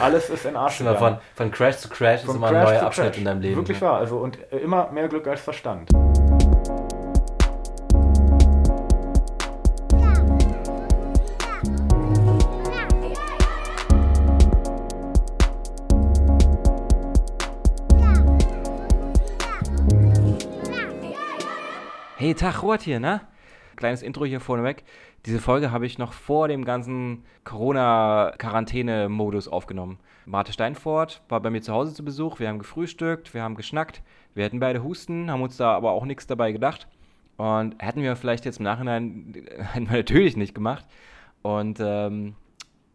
alles ist in Arsch. Von, von Crash zu Crash von ist immer Crash ein neuer Abschnitt Crash. in deinem Leben. Wirklich wahr. Also, und immer mehr Glück als Verstand. Hey, Tag, Robert hier, ne? Kleines Intro hier vorneweg. Diese Folge habe ich noch vor dem ganzen Corona-Quarantäne-Modus aufgenommen. Marte Steinfort war bei mir zu Hause zu Besuch. Wir haben gefrühstückt, wir haben geschnackt. Wir hatten beide Husten, haben uns da aber auch nichts dabei gedacht. Und hätten wir vielleicht jetzt im Nachhinein, hätten wir natürlich nicht gemacht. Und, ähm,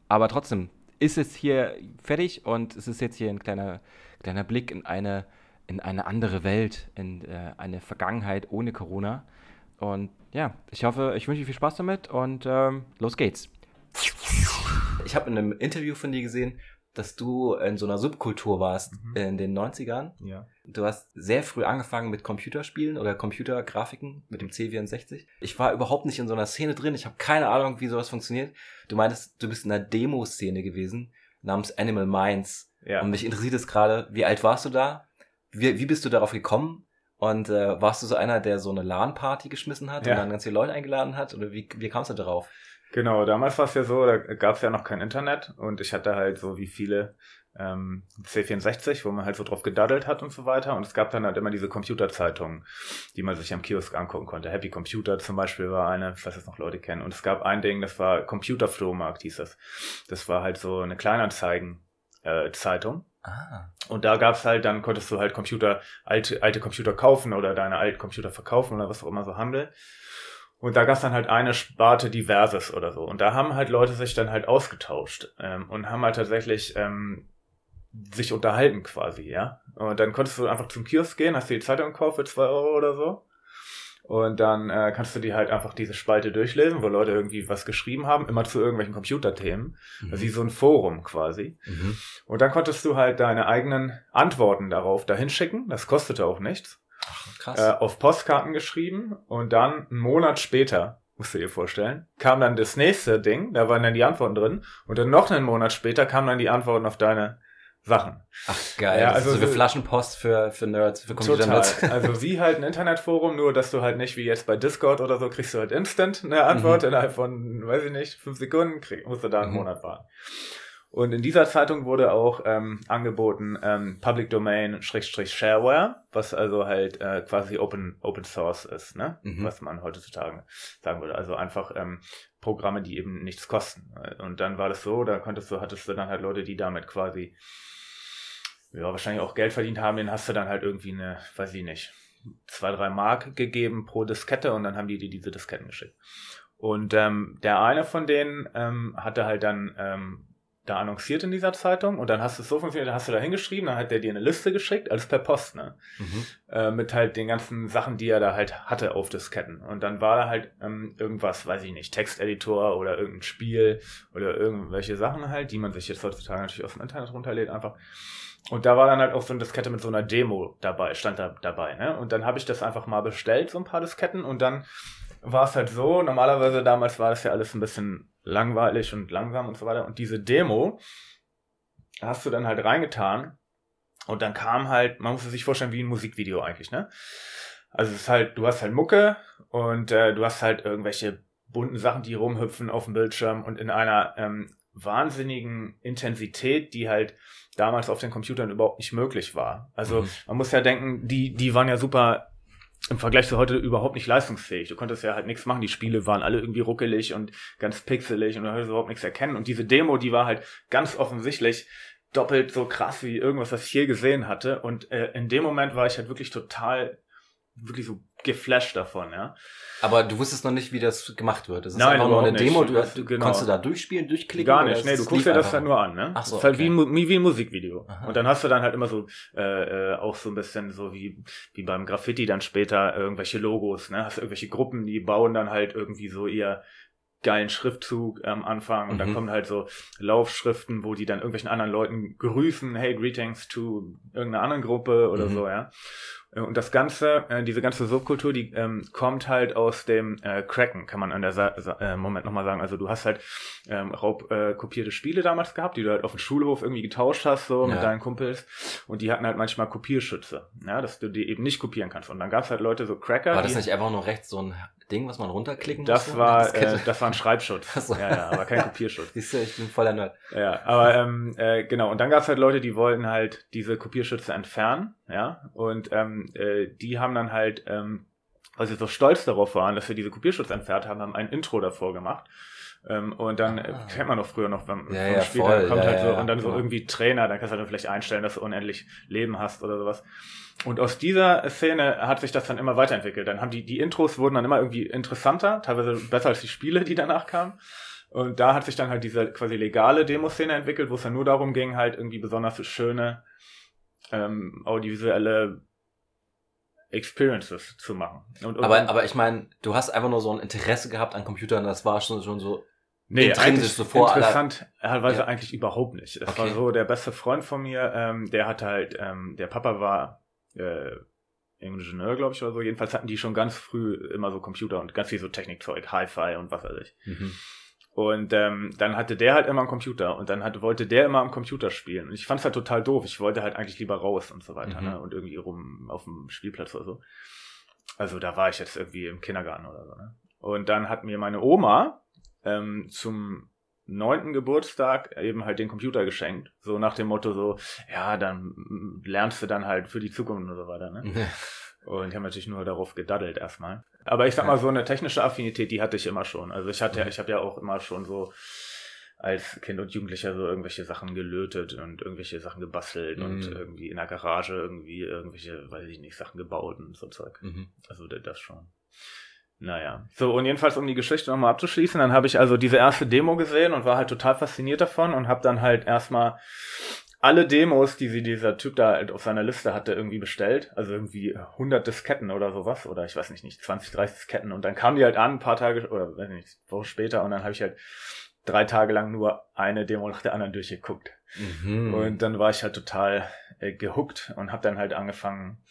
aber trotzdem ist es hier fertig und es ist jetzt hier ein kleiner, kleiner Blick in eine in eine andere Welt, in äh, eine Vergangenheit ohne Corona. Und ja, ich hoffe, ich wünsche dir viel Spaß damit und ähm, los geht's. Ich habe in einem Interview von dir gesehen, dass du in so einer Subkultur warst mhm. in den 90ern. Ja. Du hast sehr früh angefangen mit Computerspielen oder Computergrafiken mit dem C64. Ich war überhaupt nicht in so einer Szene drin. Ich habe keine Ahnung, wie sowas funktioniert. Du meintest, du bist in einer Demo-Szene gewesen namens Animal Minds. Ja. Und mich interessiert es gerade, wie alt warst du da? wie, wie bist du darauf gekommen? Und äh, warst du so einer, der so eine LAN-Party geschmissen hat ja. und dann ganz viele Leute eingeladen hat? Oder wie, wie kamst du darauf? Genau, damals war es ja so, da gab es ja noch kein Internet und ich hatte halt so wie viele ähm, C64, wo man halt so drauf gedaddelt hat und so weiter. Und es gab dann halt immer diese Computerzeitungen, die man sich am Kiosk angucken konnte. Happy Computer zum Beispiel war eine, falls das noch Leute kennen. Und es gab ein Ding, das war Computerflohmarkt hieß das. Das war halt so eine Kleinanzeigen äh, Zeitung. Ah. Und da gab's halt, dann konntest du halt Computer, alte, alte Computer kaufen oder deine alten Computer verkaufen oder was auch immer so Handel. Und da gab's dann halt eine Sparte Diverses oder so. Und da haben halt Leute sich dann halt ausgetauscht ähm, und haben halt tatsächlich ähm, sich unterhalten quasi, ja. Und dann konntest du einfach zum Kiosk gehen, hast dir die Zeitung gekauft für zwei Euro oder so. Und dann äh, kannst du dir halt einfach diese Spalte durchlesen, wo Leute irgendwie was geschrieben haben, immer zu irgendwelchen Computerthemen. Mhm. Also wie so ein Forum quasi. Mhm. Und dann konntest du halt deine eigenen Antworten darauf dahin schicken. Das kostete auch nichts. Ach, krass. Äh, auf Postkarten geschrieben und dann einen Monat später musst du dir vorstellen, kam dann das nächste Ding, da waren dann die Antworten drin und dann noch einen Monat später kamen dann die Antworten auf deine Sachen. Ach geil, ja, also so wie Flaschenpost für, für Nerds, für Computer-Nerds. Also wie halt ein Internetforum, nur dass du halt nicht wie jetzt bei Discord oder so kriegst du halt instant eine Antwort mhm. innerhalb von, weiß ich nicht, fünf Sekunden, krieg, musst du da einen mhm. Monat warten. Und in dieser Zeitung wurde auch ähm, angeboten ähm, Public Domain Schrägstrich Shareware, was also halt äh, quasi Open Open Source ist, ne? Mhm. Was man heutzutage sagen würde. Also einfach ähm, Programme, die eben nichts kosten. Und dann war das so, da konntest du, hattest du dann halt Leute, die damit quasi ja, wahrscheinlich auch Geld verdient haben, den hast du dann halt irgendwie eine, weiß ich nicht, zwei, drei Mark gegeben pro Diskette und dann haben die dir diese Disketten geschickt. Und ähm, der eine von denen ähm, hatte halt dann ähm, da annonciert in dieser Zeitung und dann hast du es so funktioniert, dann hast du da hingeschrieben, dann hat der dir eine Liste geschickt, alles per Post, ne? Mhm. Äh, mit halt den ganzen Sachen, die er da halt hatte auf Disketten. Und dann war da halt ähm, irgendwas, weiß ich nicht, Texteditor oder irgendein Spiel oder irgendwelche Sachen halt, die man sich jetzt heutzutage natürlich aus dem Internet runterlädt einfach. Und da war dann halt auch so eine Diskette mit so einer Demo dabei, stand da dabei, ne? Und dann habe ich das einfach mal bestellt, so ein paar Disketten, und dann war es halt so, normalerweise damals war das ja alles ein bisschen langweilig und langsam und so weiter. Und diese Demo hast du dann halt reingetan und dann kam halt, man muss sich vorstellen, wie ein Musikvideo eigentlich, ne? Also es ist halt, du hast halt Mucke und äh, du hast halt irgendwelche bunten Sachen, die rumhüpfen auf dem Bildschirm und in einer ähm, wahnsinnigen Intensität, die halt damals auf den Computern überhaupt nicht möglich war. Also mhm. man muss ja denken, die, die waren ja super im Vergleich zu heute überhaupt nicht leistungsfähig. Du konntest ja halt nichts machen. Die Spiele waren alle irgendwie ruckelig und ganz pixelig und du konntest überhaupt nichts erkennen. Und diese Demo, die war halt ganz offensichtlich doppelt so krass wie irgendwas, was ich je gesehen hatte. Und äh, in dem Moment war ich halt wirklich total wirklich so geflasht davon, ja. Aber du wusstest noch nicht, wie das gemacht wird. Das ist Nein, einfach nur eine Demo. Du, du, genau. Kannst du da durchspielen, durchklicken? Gar nicht. Nee, du guckst dir das halt nur an, ne? Ach so, halt okay. wie, wie ein Musikvideo. Aha. Und dann hast du dann halt immer so äh, äh, auch so ein bisschen so wie wie beim Graffiti dann später irgendwelche Logos, ne? Hast irgendwelche Gruppen, die bauen dann halt irgendwie so ihr geilen Schriftzug am Anfang und mhm. dann kommen halt so Laufschriften, wo die dann irgendwelchen anderen Leuten grüßen, hey, greetings to irgendeiner anderen Gruppe oder mhm. so, ja. Äh, und das Ganze, äh, diese ganze Subkultur, die ähm, kommt halt aus dem äh, Cracken, kann man an der Sa Sa äh, Moment nochmal sagen. Also du hast halt ähm, raubkopierte äh, Spiele damals gehabt, die du halt auf dem Schulhof irgendwie getauscht hast, so ja. mit deinen Kumpels. Und die hatten halt manchmal Kopierschütze, ja, dass du die eben nicht kopieren kannst. Und dann gab es halt Leute, so Cracker. War das nicht einfach nur rechts so ein Ding, was man runterklicken das musste? War, äh, das war ein Schreibschutz. so. Ja, ja, aber kein Kopierschutz. Siehst du, ich bin voller Nerd. Ja, aber ähm, äh, genau. Und dann gab es halt Leute, die wollten halt diese Kopierschütze entfernen, ja. Und ähm, äh, die haben dann halt, ähm, weil sie so stolz darauf waren, dass wir diese Kopierschutz entfernt haben, haben ein Intro davor gemacht. Ähm, und dann äh, kennt man doch früher noch, wenn ja, ja, Spiel voll, kommt ja, halt so und dann so irgendwie Trainer, dann kannst du halt vielleicht einstellen, dass du unendlich Leben hast oder sowas. Und aus dieser Szene hat sich das dann immer weiterentwickelt. Dann haben die, die Intros wurden dann immer irgendwie interessanter, teilweise besser als die Spiele, die danach kamen. Und da hat sich dann halt diese quasi legale Demoszene entwickelt, wo es dann nur darum ging, halt irgendwie besonders schöne ähm, audiovisuelle Experiences zu machen. Und, aber, aber ich meine, du hast einfach nur so ein Interesse gehabt an Computern, das war schon, schon so Nee, intrinsisch so vor interessant, teilweise ja. eigentlich überhaupt nicht. Es okay. war so, der beste Freund von mir, ähm, der hatte halt, ähm, der Papa war äh, Ingenieur, glaube ich, oder so. Jedenfalls hatten die schon ganz früh immer so Computer und ganz viel so Technikzeug, Hi-Fi und was weiß ich. Mhm. Und ähm, dann hatte der halt immer einen Computer und dann hat, wollte der immer am Computer spielen. Und ich fand es halt total doof. Ich wollte halt eigentlich lieber raus und so weiter, mhm. ne? Und irgendwie rum auf dem Spielplatz oder so. Also da war ich jetzt irgendwie im Kindergarten oder so, ne? Und dann hat mir meine Oma ähm, zum neunten Geburtstag eben halt den Computer geschenkt. So nach dem Motto so, ja, dann lernst du dann halt für die Zukunft und so weiter, ne? Und ich habe natürlich nur darauf gedaddelt erstmal. Aber ich sag mal, so eine technische Affinität, die hatte ich immer schon. Also ich hatte ja, mhm. ich habe ja auch immer schon so als Kind und Jugendlicher so irgendwelche Sachen gelötet und irgendwelche Sachen gebastelt mhm. und irgendwie in der Garage irgendwie irgendwelche, weiß ich nicht, Sachen gebaut und so Zeug. Mhm. Also das schon. Naja. So, und jedenfalls, um die Geschichte nochmal abzuschließen, dann habe ich also diese erste Demo gesehen und war halt total fasziniert davon und habe dann halt erstmal alle Demos, die sie dieser Typ da halt auf seiner Liste hatte, irgendwie bestellt. Also irgendwie 100 Disketten oder sowas. Oder ich weiß nicht, nicht 20, 30 Disketten. Und dann kamen die halt an, ein paar Tage, oder weiß nicht, Woche später. Und dann habe ich halt drei Tage lang nur eine Demo nach der anderen durchgeguckt. Mhm. Und dann war ich halt total äh, gehuckt und habe dann halt angefangen,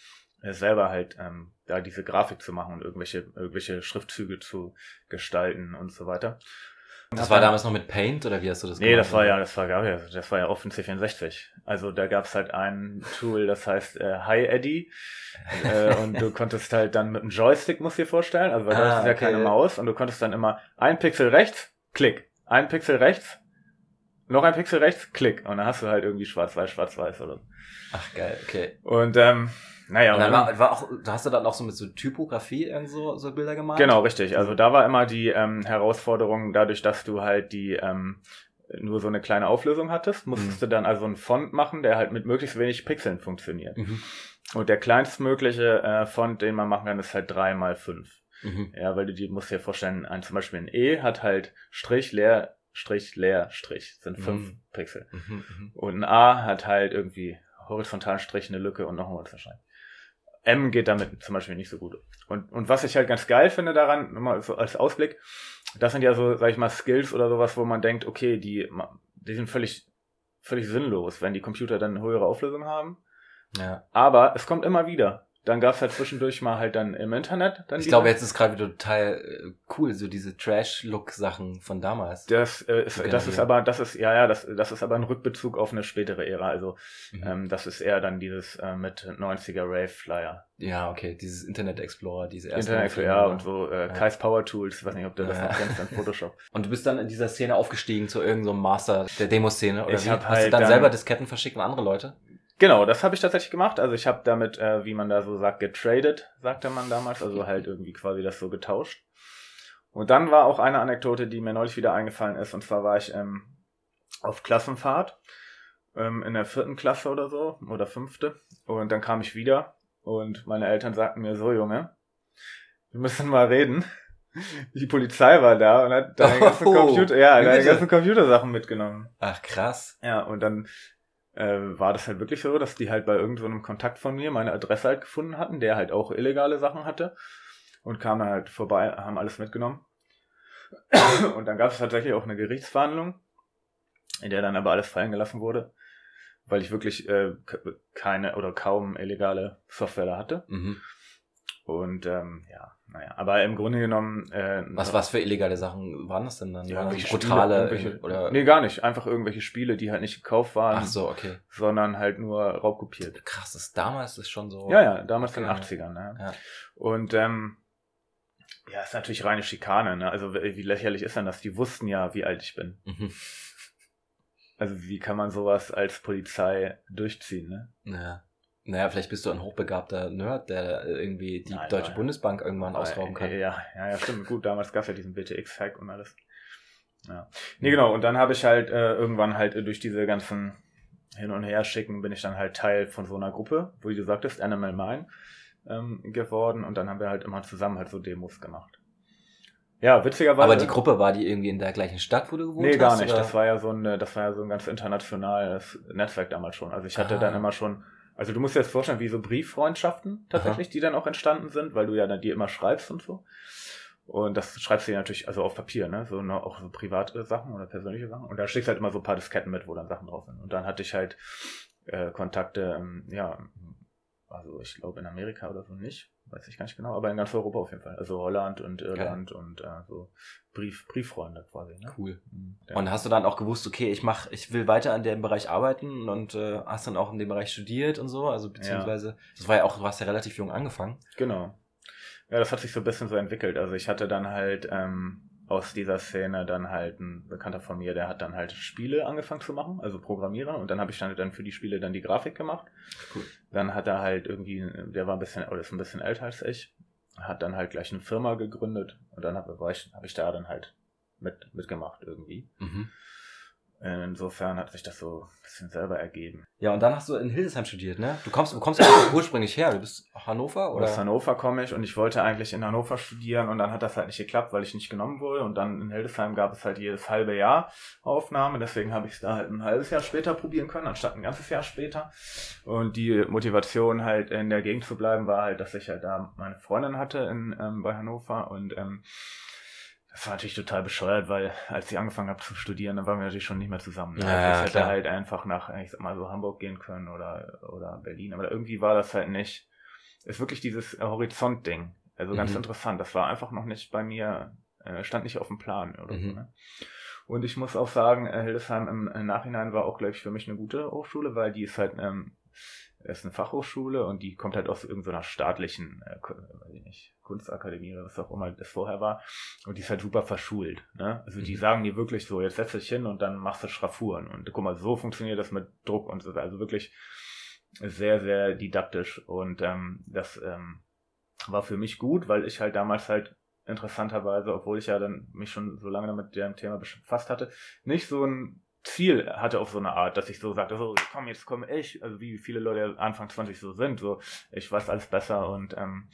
äh, selber halt ähm, da diese Grafik zu machen und irgendwelche, irgendwelche Schriftzüge zu gestalten und so weiter. Das war damals noch mit Paint oder wie hast du das gemacht? Nee, das war ja, das war ja, das war ja offen C64. Also da gab's halt ein Tool, das heißt äh, Hi Eddy. äh, und du konntest halt dann mit einem Joystick, musst du dir vorstellen, also weil ah, das ist ja okay. keine Maus, und du konntest dann immer ein Pixel rechts, klick, ein Pixel rechts, noch ein Pixel rechts, klick. Und dann hast du halt irgendwie schwarz-weiß, schwarz-weiß oder so. Ach geil, okay. Und ähm, naja, und dann war, war auch, da hast du dann auch so mit so Typografie irgend so, so Bilder gemalt? Genau, richtig. Also da war immer die ähm, Herausforderung, dadurch, dass du halt die ähm, nur so eine kleine Auflösung hattest, musstest mhm. du dann also einen Font machen, der halt mit möglichst wenig Pixeln funktioniert. Mhm. Und der kleinstmögliche äh, Font, den man machen kann, ist halt drei mal fünf. Mhm. Ja, weil du die musst dir vorstellen, ein, zum Beispiel ein E hat halt Strich, leer, Strich, leer, Strich, sind fünf mhm. Pixel. Mhm, mhm. Und ein A hat halt irgendwie horizontalen Strich, eine Lücke und nochmal wahrscheinlich. M geht damit zum Beispiel nicht so gut. Und, und was ich halt ganz geil finde daran, nochmal so als Ausblick, das sind ja so, sag ich mal, Skills oder sowas, wo man denkt, okay, die, die sind völlig, völlig sinnlos, wenn die Computer dann eine höhere Auflösung haben. Ja. Aber es kommt immer wieder dann gab's halt zwischendurch mal halt dann im Internet. Dann ich glaube, jetzt ist gerade wieder total äh, cool, so diese Trash-Look-Sachen von damals. Das, äh, ist, das ist aber, das ist, ja, ja, das, das ist aber ein Rückbezug auf eine spätere Ära. Also mhm. ähm, das ist eher dann dieses äh, mit 90er Rave-Flyer. Ja, okay, dieses Internet Explorer, diese erste. Internet Explorer, ja, und so äh, ja. Kai's Power Tools, ich weiß nicht, ob du das ja. noch kennst, dann Photoshop. Und du bist dann in dieser Szene aufgestiegen zu irgendeinem so Master der Demoszene oder ich wie? Hast halt du dann, dann selber Disketten verschickt an andere Leute? Genau, das habe ich tatsächlich gemacht. Also ich habe damit, äh, wie man da so sagt, getradet, sagte man damals. Also halt irgendwie quasi das so getauscht. Und dann war auch eine Anekdote, die mir neulich wieder eingefallen ist. Und zwar war ich ähm, auf Klassenfahrt ähm, in der vierten Klasse oder so oder fünfte. Und dann kam ich wieder und meine Eltern sagten mir so, Junge, wir müssen mal reden. Die Polizei war da und hat deine ganzen oh, Computer, ja, deine ganzen Computersachen mitgenommen. Ach krass. Ja, und dann äh, war das halt wirklich so, dass die halt bei irgendeinem so Kontakt von mir meine Adresse halt gefunden hatten, der halt auch illegale Sachen hatte und kamen halt vorbei, haben alles mitgenommen. Und dann gab es tatsächlich auch eine Gerichtsverhandlung, in der dann aber alles fallen gelassen wurde, weil ich wirklich äh, keine oder kaum illegale Software da hatte. Mhm. Und ähm, ja, naja, aber im Grunde genommen. Äh, was, was für illegale Sachen waren das denn dann? Ja, irgendwelche brutale Spiele, oder? Nee, gar nicht. Einfach irgendwelche Spiele, die halt nicht gekauft waren. Ach so, okay. Sondern halt nur raubkopiert. Krass, das damals ist schon so. Ja, ja, damals okay. in den 80ern, ne? Ja. Und ähm, ja, ist natürlich reine Schikane, ne? Also wie lächerlich ist denn das? Die wussten ja, wie alt ich bin. Mhm. Also wie kann man sowas als Polizei durchziehen, ne? Ja. Naja, vielleicht bist du ein hochbegabter Nerd, der irgendwie die nein, Deutsche nein. Bundesbank irgendwann nein, ausrauben kann. Ja, ja, ja, stimmt. Gut, damals gab es ja diesen BTX-Hack und alles. Ja. Nee, genau. Und dann habe ich halt äh, irgendwann halt äh, durch diese ganzen Hin- und Her schicken, bin ich dann halt Teil von so einer Gruppe, wo du sagtest, Animal Mine ähm, geworden. Und dann haben wir halt immer zusammen halt so Demos gemacht. Ja, witzigerweise. Aber die Gruppe war die irgendwie in der gleichen Stadt, wo du gewohnt hast? Nee, gar nicht. Oder? Das war ja so ein, das war ja so ein ganz internationales Netzwerk damals schon. Also ich hatte ah. dann immer schon, also du musst dir das vorstellen, wie so Brieffreundschaften tatsächlich, Aha. die dann auch entstanden sind, weil du ja dann die immer schreibst und so. Und das schreibst du ja natürlich, also auf Papier, ne? So ne, auch so private Sachen oder persönliche Sachen. Und da schickst halt immer so ein paar Disketten mit, wo dann Sachen drauf sind. Und dann hatte ich halt äh, Kontakte, ähm, ja, also ich glaube in Amerika oder so nicht weiß ich gar nicht genau, aber in ganz Europa auf jeden Fall. Also Holland und Irland okay. und äh, so Brief, Brieffreunde quasi. Ne? Cool. Mhm, ja. Und hast du dann auch gewusst, okay, ich mach, ich will weiter an dem Bereich arbeiten und äh, hast dann auch in dem Bereich studiert und so, also beziehungsweise, ja. das war ja auch, du hast ja relativ jung angefangen. Genau. Ja, das hat sich so ein bisschen so entwickelt. Also ich hatte dann halt ähm, aus dieser Szene dann halt ein Bekannter von mir, der hat dann halt Spiele angefangen zu machen, also Programmierer. Und dann habe ich dann, dann für die Spiele dann die Grafik gemacht. Cool. Dann hat er halt irgendwie, der war ein bisschen, oder ist ein bisschen älter als ich, hat dann halt gleich eine Firma gegründet. Und dann habe hab ich da dann halt mit, mitgemacht irgendwie. Mhm. Insofern hat sich das so ein bisschen selber ergeben. Ja, und dann hast du in Hildesheim studiert, ne? Du kommst, du kommst ja ursprünglich her, du bist Hannover, oder? Aus Hannover komme ich und ich wollte eigentlich in Hannover studieren und dann hat das halt nicht geklappt, weil ich nicht genommen wurde und dann in Hildesheim gab es halt jedes halbe Jahr Aufnahme, deswegen habe ich es da halt ein halbes Jahr später probieren können, anstatt ein ganzes Jahr später. Und die Motivation halt in der Gegend zu bleiben war halt, dass ich halt da meine Freundin hatte in, ähm, bei Hannover und ähm, das war natürlich total bescheuert, weil als ich angefangen habe zu studieren, dann waren wir natürlich schon nicht mehr zusammen. Ne? Ja, also ich hätte klar. halt einfach nach, ich sag mal so Hamburg gehen können oder, oder Berlin. Aber irgendwie war das halt nicht. Ist wirklich dieses Horizont-Ding. Also ganz mhm. interessant. Das war einfach noch nicht bei mir, äh, stand nicht auf dem Plan oder mhm. so. Ne? Und ich muss auch sagen, äh, Hildesheim im, im Nachhinein war auch, glaube ich, für mich eine gute Hochschule, weil die ist halt ähm, ist eine Fachhochschule und die kommt halt aus irgendeiner staatlichen, äh, weiß ich nicht, Kunstakademie oder was auch immer das vorher war. Und die ist halt super verschult. Ne? Also die mhm. sagen dir wirklich so, jetzt setz dich hin und dann machst du Schraffuren. Und guck mal, so funktioniert das mit Druck und so. Also wirklich sehr, sehr didaktisch. Und ähm, das ähm, war für mich gut, weil ich halt damals halt interessanterweise, obwohl ich ja dann mich schon so lange mit dem Thema befasst hatte, nicht so ein Ziel hatte auf so eine Art, dass ich so sagte, so komm, jetzt komme ich, also wie viele Leute Anfang 20 so sind, so ich weiß alles besser und ähm,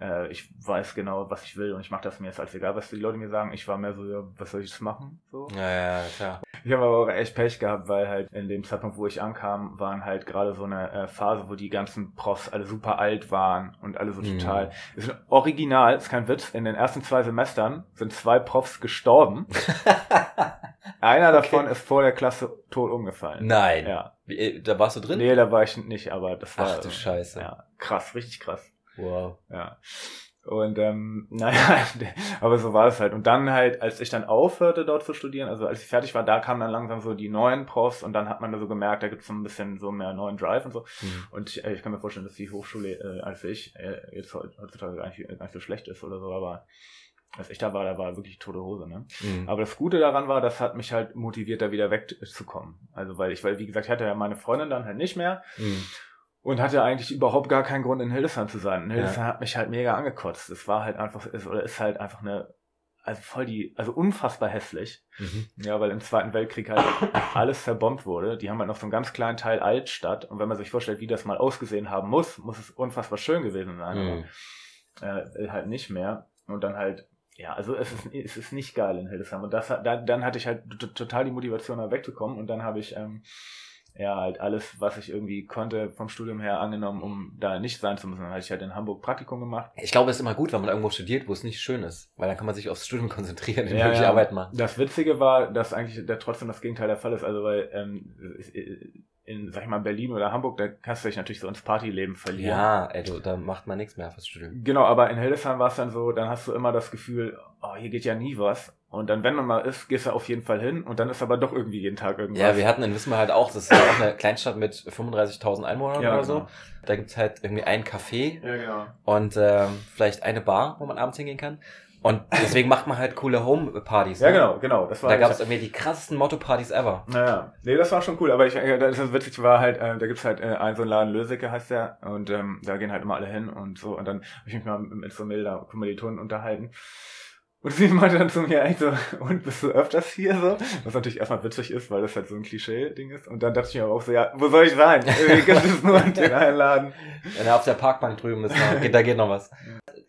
äh, ich weiß genau, was ich will und ich mache das mir jetzt als egal, was die Leute mir sagen. Ich war mehr so, ja, was soll ich jetzt machen? So. Ja, ja, klar. Ich habe aber auch echt Pech gehabt, weil halt in dem Zeitpunkt, wo ich ankam, waren halt gerade so eine äh, Phase, wo die ganzen Profs alle super alt waren und alle so mhm. total. Ist original, ist kein Witz. In den ersten zwei Semestern sind zwei Profs gestorben. Einer davon okay. ist vor der Klasse tot umgefallen. Nein. Ja. Wie, äh, da warst du drin? Nee, da war ich nicht, aber das war. Ach du Scheiße. Ja, krass, richtig krass. Wow. Ja. Und ähm, naja, aber so war es halt. Und dann halt, als ich dann aufhörte, dort zu studieren, also als ich fertig war, da kamen dann langsam so die neuen Profs und dann hat man da so gemerkt, da gibt es so ein bisschen so mehr neuen Drive und so. Mhm. Und ich, ich kann mir vorstellen, dass die Hochschule, äh, als ich, äh, jetzt heutzutage gar nicht, gar nicht so schlecht ist oder so, aber als ich da war, da war wirklich tote Hose, ne? Mhm. Aber das Gute daran war, das hat mich halt motiviert, da wieder wegzukommen. Also weil ich, weil wie gesagt, ich hatte ja meine Freundin dann halt nicht mehr. Mhm und hatte eigentlich überhaupt gar keinen Grund in Hildesheim zu sein. Und Hildesheim ja. hat mich halt mega angekotzt. Es war halt einfach, ist, oder ist halt einfach eine, also voll die, also unfassbar hässlich. Mhm. Ja, weil im Zweiten Weltkrieg halt alles verbombt wurde. Die haben halt noch so einen ganz kleinen Teil Altstadt. Und wenn man sich vorstellt, wie das mal ausgesehen haben muss, muss es unfassbar schön gewesen sein. Mhm. Aber, äh, halt nicht mehr. Und dann halt, ja, also es ist, es ist nicht geil in Hildesheim. Und das, da, dann hatte ich halt total die Motivation, da wegzukommen. Und dann habe ich, ähm, ja, halt alles, was ich irgendwie konnte vom Studium her angenommen, um da nicht sein zu müssen. Dann hatte ich halt in Hamburg Praktikum gemacht. Ich glaube, es ist immer gut, wenn man irgendwo studiert, wo es nicht schön ist, weil dann kann man sich aufs Studium konzentrieren und ja, wirklich ja. Arbeit machen. Das Witzige war, dass eigentlich da trotzdem das Gegenteil der Fall ist. Also, weil ähm, in, sag ich mal, Berlin oder Hamburg, da kannst du dich natürlich so ins Partyleben verlieren. Ja, ey, du, da macht man nichts mehr fürs Studium. Genau, aber in Hildesheim war es dann so, dann hast du immer das Gefühl, oh, hier geht ja nie was. Und dann, wenn man mal ist, gehst du auf jeden Fall hin und dann ist aber doch irgendwie jeden Tag irgendwas. Ja, wir hatten in Wismar halt auch, das ist ja auch eine Kleinstadt mit 35.000 Einwohnern Ja, oder genau. so. Da gibt's halt irgendwie ein Café Ja, genau. und ähm, vielleicht eine Bar, wo man abends hingehen kann. Und deswegen macht man halt coole Home-Partys. Ja, ne? genau, genau. Das war Da gab es irgendwie die krassesten Motto-Partys ever. Naja, nee, das war schon cool, aber ich, äh, das ist witzig, war halt, äh, da gibt's halt äh, einen so einen Laden, Lösecke heißt der, und ähm, da gehen halt immer alle hin und so, und dann habe ich mich mal mit so milder Kommilitonen unterhalten. Und sie meinte dann zu mir eigentlich so, und bist du öfters hier so? Was natürlich erstmal witzig ist, weil das halt so ein Klischee-Ding ist. Und dann dachte ich mir auch so, ja, wo soll ich sein? Irgendwie gibt es nur den einen Laden. Wenn er auf der Parkbank drüben ist, noch, da geht noch was.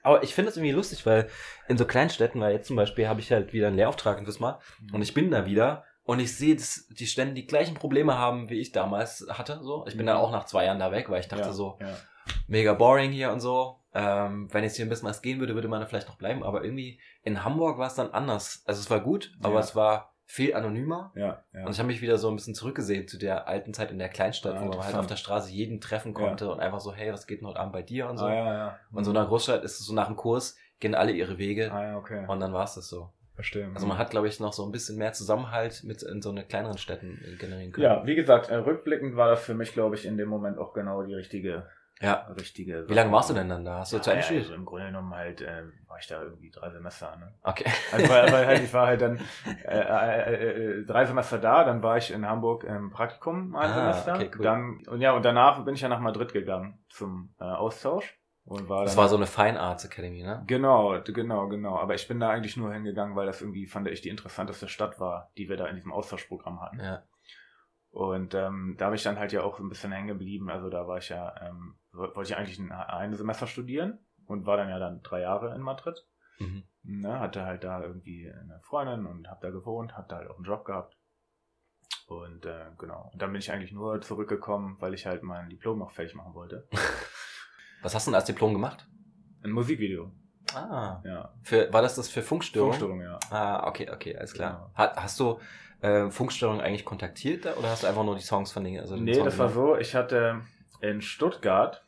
Aber ich finde es irgendwie lustig, weil in so kleinen Städten, weil jetzt zum Beispiel habe ich halt wieder einen Lehrauftrag in Wismar und ich bin da wieder und ich sehe, dass die Städte die gleichen Probleme haben, wie ich damals hatte. So, Ich bin dann auch nach zwei Jahren da weg, weil ich dachte ja, so, Ja. Mega boring hier und so. Ähm, wenn jetzt hier ein bisschen was gehen würde, würde man da vielleicht noch bleiben. Aber irgendwie in Hamburg war es dann anders. Also es war gut, aber Ja. es war viel anonymer. Ja, ja. Und ich habe mich wieder so ein bisschen zurückgesehen zu der alten Zeit in der Kleinstadt, Ja, wo man halt auf der Straße jeden treffen konnte und einfach so, hey, was geht denn heute Abend bei dir und so. ah, ja, ja. Und so in einer Großstadt ist es so nach dem Kurs, gehen alle ihre Wege Ah, ja, okay. und dann war es das so. Verstehe. Also man hat, glaube ich, noch so ein bisschen mehr Zusammenhalt mit in so eine kleineren Städten generieren können. Ja, wie gesagt, äh, rückblickend war das für mich, glaube ich, in dem Moment auch genau die richtige, Ja. richtige. Wie lange warst du denn dann da? Hast du ja, zu Ende ja, also Im Grunde genommen halt, äh, war ich da irgendwie drei Semester, ne? Okay. Also weil, weil halt, ich war halt dann äh, äh, äh, drei Semester da, dann war ich in Hamburg im Praktikum ein Ah, Semester. okay, cool. Dann und ja, und danach bin ich ja nach Madrid gegangen zum äh, Austausch und war Das war so eine Fine Arts Academy, ne? Genau, genau, genau. Aber ich bin da eigentlich nur hingegangen, weil das irgendwie, fand ich, die interessanteste Stadt war, die wir da in diesem Austauschprogramm hatten. Ja. Und ähm, da bin ich dann halt ja auch so ein bisschen hängen geblieben. Also da war ich ja, ähm, wollte ich eigentlich ein, ein Semester studieren und war dann ja dann drei Jahre in Madrid. Mhm. Ne, hatte halt da irgendwie eine Freundin und hab da gewohnt, hab da halt auch einen Job gehabt. Und äh, genau. Und dann bin ich eigentlich nur zurückgekommen, weil ich halt mein Diplom noch fertig machen wollte. Was hast du denn als Diplom gemacht? Ein Musikvideo. Ah. Ja. Für, war das das für Funkstörung? Funkstörung, ja. Ah, okay, okay, alles klar. Genau. Hat, hast du äh, Funkstörung eigentlich kontaktiert oder hast du einfach nur die Songs von denen? Also den Nee, Song das war so, ich hatte in Stuttgart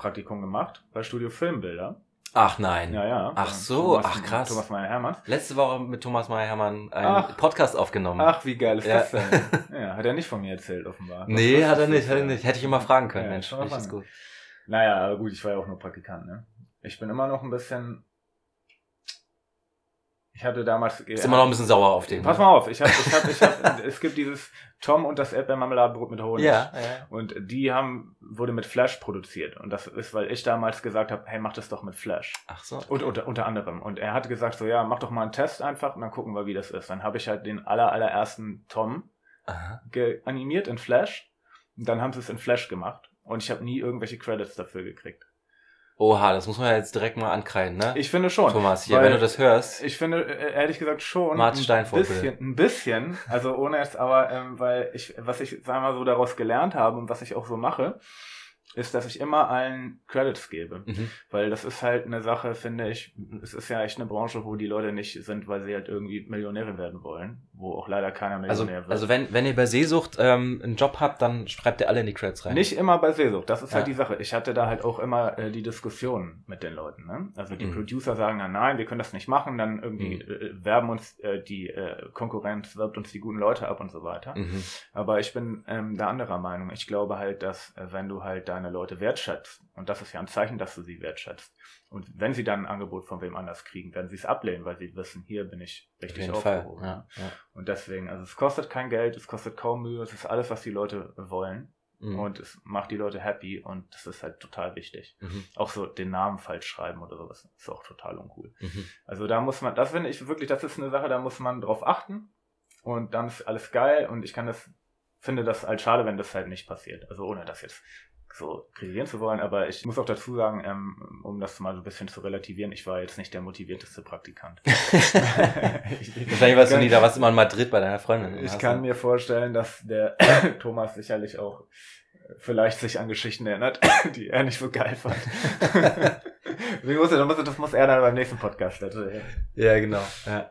Praktikum gemacht bei Studio Filmbilder. Ach nein. Ja, ja. Ach so, Thomas, ach, krass. Thomas Meyer-Hermann. Letzte Woche mit Thomas Meyer-Hermann einen Ach. Podcast aufgenommen. Ach, wie geil ist Ja. das denn? ja, hat er nicht von mir erzählt, offenbar. nee, hat er ist nicht, hat er nicht. Hätte ich immer fragen können, Ja, Mensch. fragen. gut. Naja, aber gut, ich war ja auch nur Praktikant, ne? Ich bin immer noch ein bisschen. Ich hatte damals. Bist immer noch ein bisschen sauer auf den. Pass ne? mal auf, ich hab, ich hab, ich hab, es gibt dieses Tom und das Erdbeermarmeladenbrot mit Honig. Ja, ja. Und die haben, wurde mit Flash produziert. Und das ist, weil ich damals gesagt habe, hey, mach das doch mit Flash. Ach so. Und unter, unter anderem. Und er hat gesagt, so, ja, mach doch mal einen Test einfach und dann gucken wir, wie das ist. Dann habe ich halt den aller, allerersten Tom animiert in Flash. Und dann haben sie es in Flash gemacht. Und ich habe nie irgendwelche Credits dafür gekriegt. Oha, das muss man ja jetzt direkt mal ankreiden, ne? Ich finde schon. Thomas, hier, wenn du das hörst. Ich finde, äh, ehrlich gesagt schon. Martin Steinfurt, Ein bisschen, ein bisschen. Also ohne es aber, ähm, weil ich, was ich, sagen wir mal so, daraus gelernt habe und was ich auch so mache, ist, dass ich immer allen Credits gebe. Mhm. Weil das ist halt eine Sache, finde ich, es ist ja echt eine Branche, wo die Leute nicht sind, weil sie halt irgendwie Millionäre werden wollen. Wo auch leider keiner Also, Millionär wird. also wenn, wenn ihr bei Seesucht ähm, einen Job habt, dann schreibt ihr alle in die Credits rein. Nicht immer bei Seelsucht, das ist halt Ja. die Sache. Ich hatte da halt auch immer äh, die Diskussion mit den Leuten. Ne? Also die Mhm. Producer sagen dann, nein, wir können das nicht machen, dann irgendwie Mhm. äh, werben uns äh, die äh, Konkurrenz, wirbt uns die guten Leute ab und so weiter. Mhm. Aber ich bin ähm, da anderer Meinung. Ich glaube halt, dass äh, wenn du halt deine Leute wertschätzt, und das ist ja ein Zeichen, dass du sie wertschätzt, und wenn sie dann ein Angebot von wem anders kriegen, werden sie es ablehnen, weil sie wissen, hier bin ich Auf richtig Fall. aufgehoben. Ja, ja. Und deswegen, also es kostet kein Geld, es kostet kaum Mühe, es ist alles, was die Leute wollen. Mhm. Und es macht die Leute happy und das ist halt total wichtig. Mhm. Auch so den Namen falsch schreiben oder sowas ist auch total uncool. Mhm. Also da muss man, das finde ich wirklich, das ist eine Sache, da muss man drauf achten und dann ist alles geil und ich kann das, finde das halt schade, wenn das halt nicht passiert. Also ohne das jetzt so kritisieren zu wollen, aber ich muss auch dazu sagen, ähm, um das mal so ein bisschen zu relativieren, ich war jetzt nicht der motivierteste Praktikant. Wahrscheinlich warst du nie, da warst immer in Madrid bei deiner Freundin. Ich kann du- mir vorstellen, dass der Thomas sicherlich auch äh, vielleicht sich an Geschichten erinnert, die er nicht so geil fand. Wie muss er, das, muss, er dann beim nächsten Podcast erzählen. Ja, genau. Ja.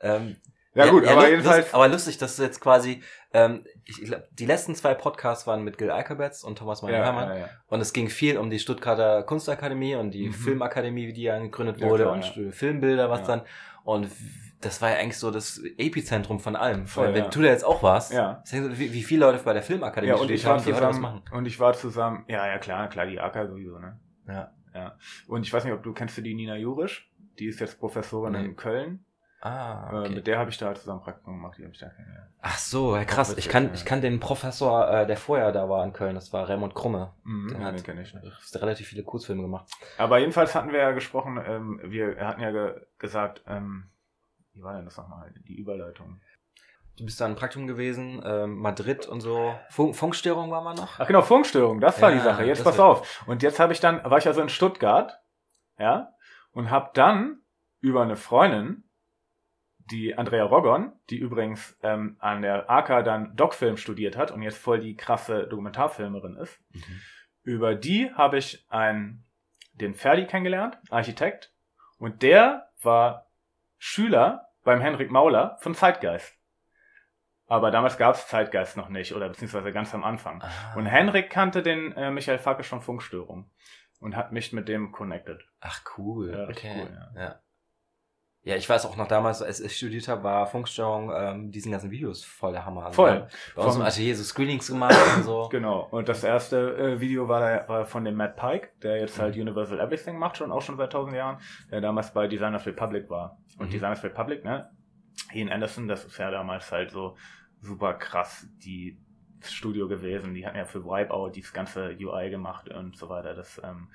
Ähm, Ja, gut, aber lu- jedenfalls. Lust, aber lustig, dass du jetzt quasi, ähm, ich glaube, die letzten zwei Podcasts waren mit Gil Alkabetz und Thomas Meyer Hermann. ja, ja. Und es ging viel um die Stuttgarter Kunstakademie und die Mhm. Filmakademie, wie die ja gegründet Ja, wurde klar, und ja. Filmbilder, was Ja. dann. Und das war ja eigentlich so das Epizentrum von allem. Voll, Weil wenn ja. du da jetzt auch warst, Ja. wie, wie viele Leute bei der Filmakademie Ja, und ich war haben, die heute was zusammen, machen. und ich war zusammen, ja, ja, klar, klar, die AK sowieso, ne? Ja. Ja. Und ich weiß nicht, ob du kennst du die Nina Jurisch? Die ist jetzt Professorin Nee. in Köln. Ah, Äh, okay. mit der habe ich da halt zusammen Praktikum gemacht, die habe ich da kennengelernt. Ach so, ja, krass. Ich kann, ich kann den Professor, äh, der vorher da war in Köln, das war Raymond Krumme. Mhm, Der ja, hat den kenne ich nicht. relativ viele Kurzfilme gemacht. Aber jedenfalls hatten wir ja gesprochen, ähm, wir hatten ja ge gesagt, ähm, wie war denn das nochmal, die Überleitung? Du bist da im Praktikum gewesen, ähm, Madrid und so. Funk Funkstörung war man noch? Ach genau, Funkstörung, das war Ja, die Sache. Jetzt pass auf. Und jetzt habe ich dann, war ich also in Stuttgart, ja, und habe dann über eine Freundin, die Andrea Roggon, die übrigens ähm, an der AK dann Doc-Film studiert hat und jetzt voll die krasse Dokumentarfilmerin ist, Mhm. über die habe ich einen, den Ferdi kennengelernt, Architekt, und der war Schüler beim Henrik Mauler von Zeitgeist. Aber damals gab es Zeitgeist noch nicht, oder beziehungsweise ganz am Anfang. Ah. Und Henrik kannte den äh, Michael Facke von Funkstörung und hat mich mit dem connected. Ach cool. Ja, okay. cool, ja. ja. Ja, ich weiß auch noch damals, als ich studiert habe, war Funkstörung ähm, diesen ganzen Videos voll der Hammer. Voll. haben Bei uns im Atelier so Screenings gemacht und so. Genau. Und das erste äh, Video war, da, war von dem Matt Pike, der jetzt halt Mhm. Universal Everything macht, schon auch schon seit tausend Jahren, der damals bei Designers Republic war. Und Mhm. Designers Republic, ne? Ian Anderson, das ist ja damals halt so super krass die Studio gewesen. Die hatten ja für Wipeout dieses ganze UI gemacht und so weiter. Das ähm,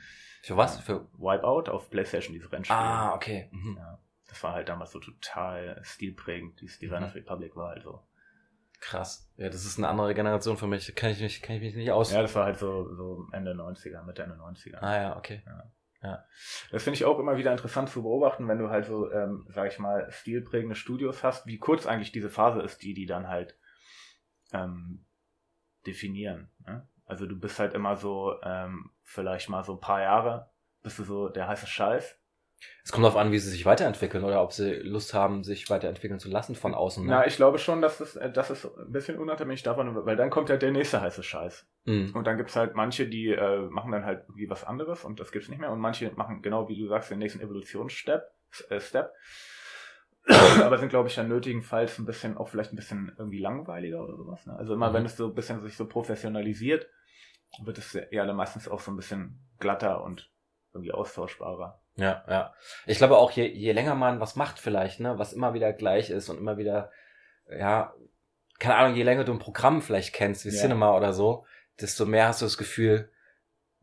Für was? Für. Wipeout auf PlayStation, dieses Rennspiel. Ah, okay. Mhm. Ja, das war halt damals so total stilprägend. Dieses Designers Mhm. Republic war halt so. Krass. Ja, das ist eine andere Generation für mich. Kann ich mich, kann ich mich nicht aus. Ja, das war halt so, so Ende 90er, Mitte Ende 90er. Ah ja, okay. Das finde ich auch immer wieder interessant zu beobachten, wenn du halt so, ähm, sag ich mal, stilprägende Studios hast, wie kurz eigentlich diese Phase ist, die die dann halt ähm, definieren. Ne? Also du bist halt immer so, ähm, vielleicht mal so ein paar Jahre, bist du so der heiße Scheiß. Es kommt darauf an, wie sie sich weiterentwickeln oder ob sie Lust haben, sich weiterentwickeln zu lassen von außen. Ne? Na, ich glaube schon, dass das, äh, das ist ein bisschen unabhängig davon, weil dann kommt halt der nächste heiße Scheiß. Mhm. Und dann gibt's halt manche, die äh, machen dann halt irgendwie was anderes und das gibt's nicht mehr. Und manche machen genau wie du sagst den nächsten Evolutionsstep, äh, Step. Aber sind, glaube ich, dann nötigenfalls ein bisschen, auch vielleicht ein bisschen irgendwie langweiliger oder sowas. Ne? Also immer, Mhm. wenn es so ein bisschen sich so professionalisiert, wird es ja meistens auch so ein bisschen glatter und irgendwie austauschbarer. Ja, ja. Ich glaube auch, je, je länger man was macht vielleicht, ne, was immer wieder gleich ist und immer wieder, ja, keine Ahnung, je länger du ein Programm vielleicht kennst, wie Ja. Cinema oder so, desto mehr hast du das Gefühl,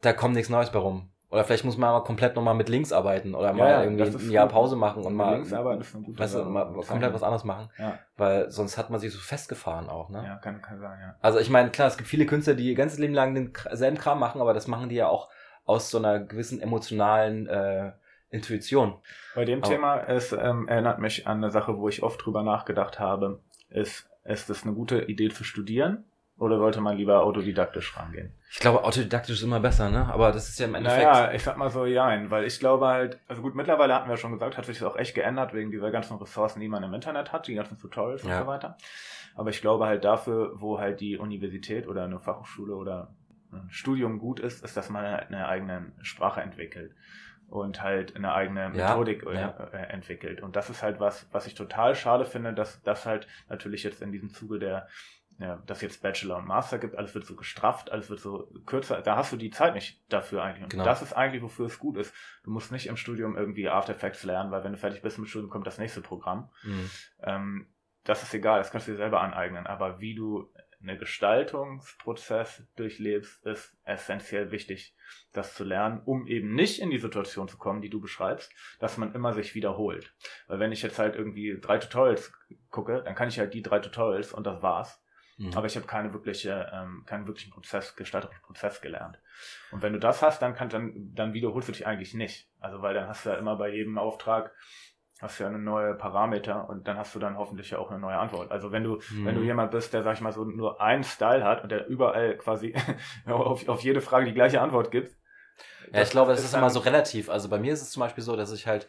da kommt nichts Neues bei rum. Oder vielleicht muss man mal komplett nochmal mit Links arbeiten oder mal ja, irgendwie das ist ein Jahr gut. Pause machen und mal, Links arbeiten ist eine gute weißt du, Sache. mal komplett was anderes machen. Ja, Weil sonst hat man sich so festgefahren auch, ne? ja kann, kann sein, ja. Also ich meine, klar, es gibt viele Künstler, die ihr ganzes Leben lang denselben Kram machen, aber das machen die ja auch aus so einer gewissen emotionalen äh, Intuition. Bei dem Aber- Thema, es ähm, erinnert mich an eine Sache, wo ich oft drüber nachgedacht habe. Ist, ist es eine gute Idee zu studieren oder sollte man lieber autodidaktisch rangehen? Ich glaube, autodidaktisch ist immer besser, ne? Aber das ist ja im Endeffekt. Naja, ich sag mal so, ja, weil ich glaube halt, also gut, mittlerweile hatten wir schon gesagt, hat sich das auch echt geändert wegen dieser ganzen Ressourcen, die man im Internet hat, die ganzen Tutorials Ja. und so weiter. Aber ich glaube halt dafür, wo halt die Universität oder eine Fachhochschule oder ein Studium gut ist, ist, dass man halt eine eigene Sprache entwickelt und halt eine eigene Ja, Methodik äh, ja. äh, entwickelt. Und das ist halt was, was ich total schade finde, dass das halt natürlich jetzt in diesem Zuge der ja, dass jetzt Bachelor und Master gibt, alles wird so gestrafft, alles wird so kürzer, da hast du die Zeit nicht dafür eigentlich. Und Genau. das ist eigentlich, wofür es gut ist. Du musst nicht im Studium irgendwie After Effects lernen, weil wenn du fertig bist mit dem Studium, kommt das nächste Programm. Mhm. Ähm, das ist egal, das kannst du dir selber aneignen. Aber wie du einen Gestaltungsprozess durchlebst, ist essentiell wichtig, das zu lernen, um eben nicht in die Situation zu kommen, die du beschreibst, dass man immer sich wiederholt. Weil wenn ich jetzt halt irgendwie drei Tutorials gucke, dann kann ich halt die drei Tutorials und das war's. Mhm. Aber ich habe keine wirkliche, ähm, keinen wirklichen Prozess, gestalterischen Prozess gelernt. Und wenn du das hast, dann kann dann, dann wiederholst du dich eigentlich nicht. Also weil dann hast du ja immer bei jedem Auftrag hast du ja eine neue Parameter und dann hast du dann hoffentlich ja auch eine neue Antwort. Also wenn du, Mhm. wenn du jemand bist, der, sag ich mal, so nur einen Style hat und der überall quasi auf, auf jede Frage die gleiche Antwort gibt, Ja, ich glaube, das ist, ist immer so relativ. Also bei mir ist es zum Beispiel so, dass ich halt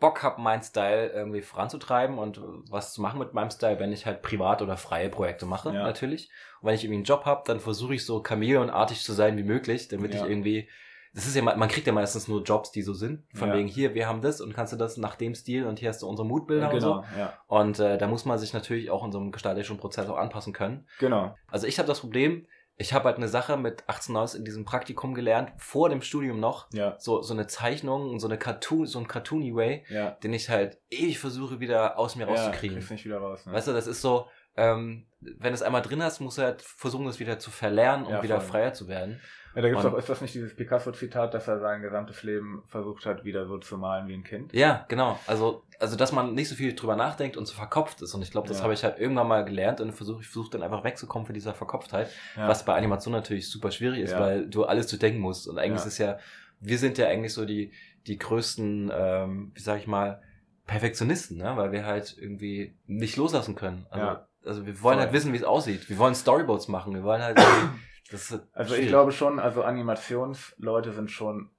Bock habe, meinen Style irgendwie voranzutreiben und was zu machen mit meinem Style, wenn ich halt privat oder freie Projekte mache, ja. natürlich. Und wenn ich irgendwie einen Job habe, dann versuche ich so chameleonartig zu sein wie möglich, damit ja. ich irgendwie das ist ja, man kriegt ja meistens nur Jobs, die so sind. Von ja. wegen, hier, wir haben das und kannst du das nach dem Stil und hier hast du unsere Moodbilder genau, und so. Ja. Und äh, da muss man sich natürlich auch in so einem gestalterischen Prozess auch anpassen können. Genau. Also ich habe das Problem, ich habe halt eine Sache mit 18, 19 in diesem Praktikum gelernt, vor dem Studium noch. Ja. So, so eine Zeichnung und so eine Cartoon, so ein Cartoony Way, ja. den ich halt ewig versuche, wieder aus mir rauszukriegen. Ja, nicht wieder raus, ne? Weißt du, das ist so, ähm, wenn es einmal drin hast, musst du halt versuchen, das wieder zu verlernen, um ja, wieder freier zu werden. Ja, da gibt's auch, ist das nicht dieses Picasso-Zitat, dass er sein gesamtes Leben versucht hat, wieder so zu malen wie ein Kind? Ja, genau. Also, also dass man nicht so viel drüber nachdenkt und so verkopft ist. Und ich glaube, das ja. habe ich halt irgendwann mal gelernt und versuche ich versuche dann einfach wegzukommen von dieser Verkopftheit. Ja. Was bei Animation natürlich super schwierig ist, ja. weil du alles zu denken musst. Und eigentlich ist ja, wir sind ja eigentlich so die, die größten, ähm, wie sag ich mal, Perfektionisten, ne? weil wir halt irgendwie nicht loslassen können. Also, also wir wollen Voll. halt wissen, wie es aussieht. Wir wollen Storyboards machen. Wir wollen halt also ich glaube schon, also Animationsleute sind schon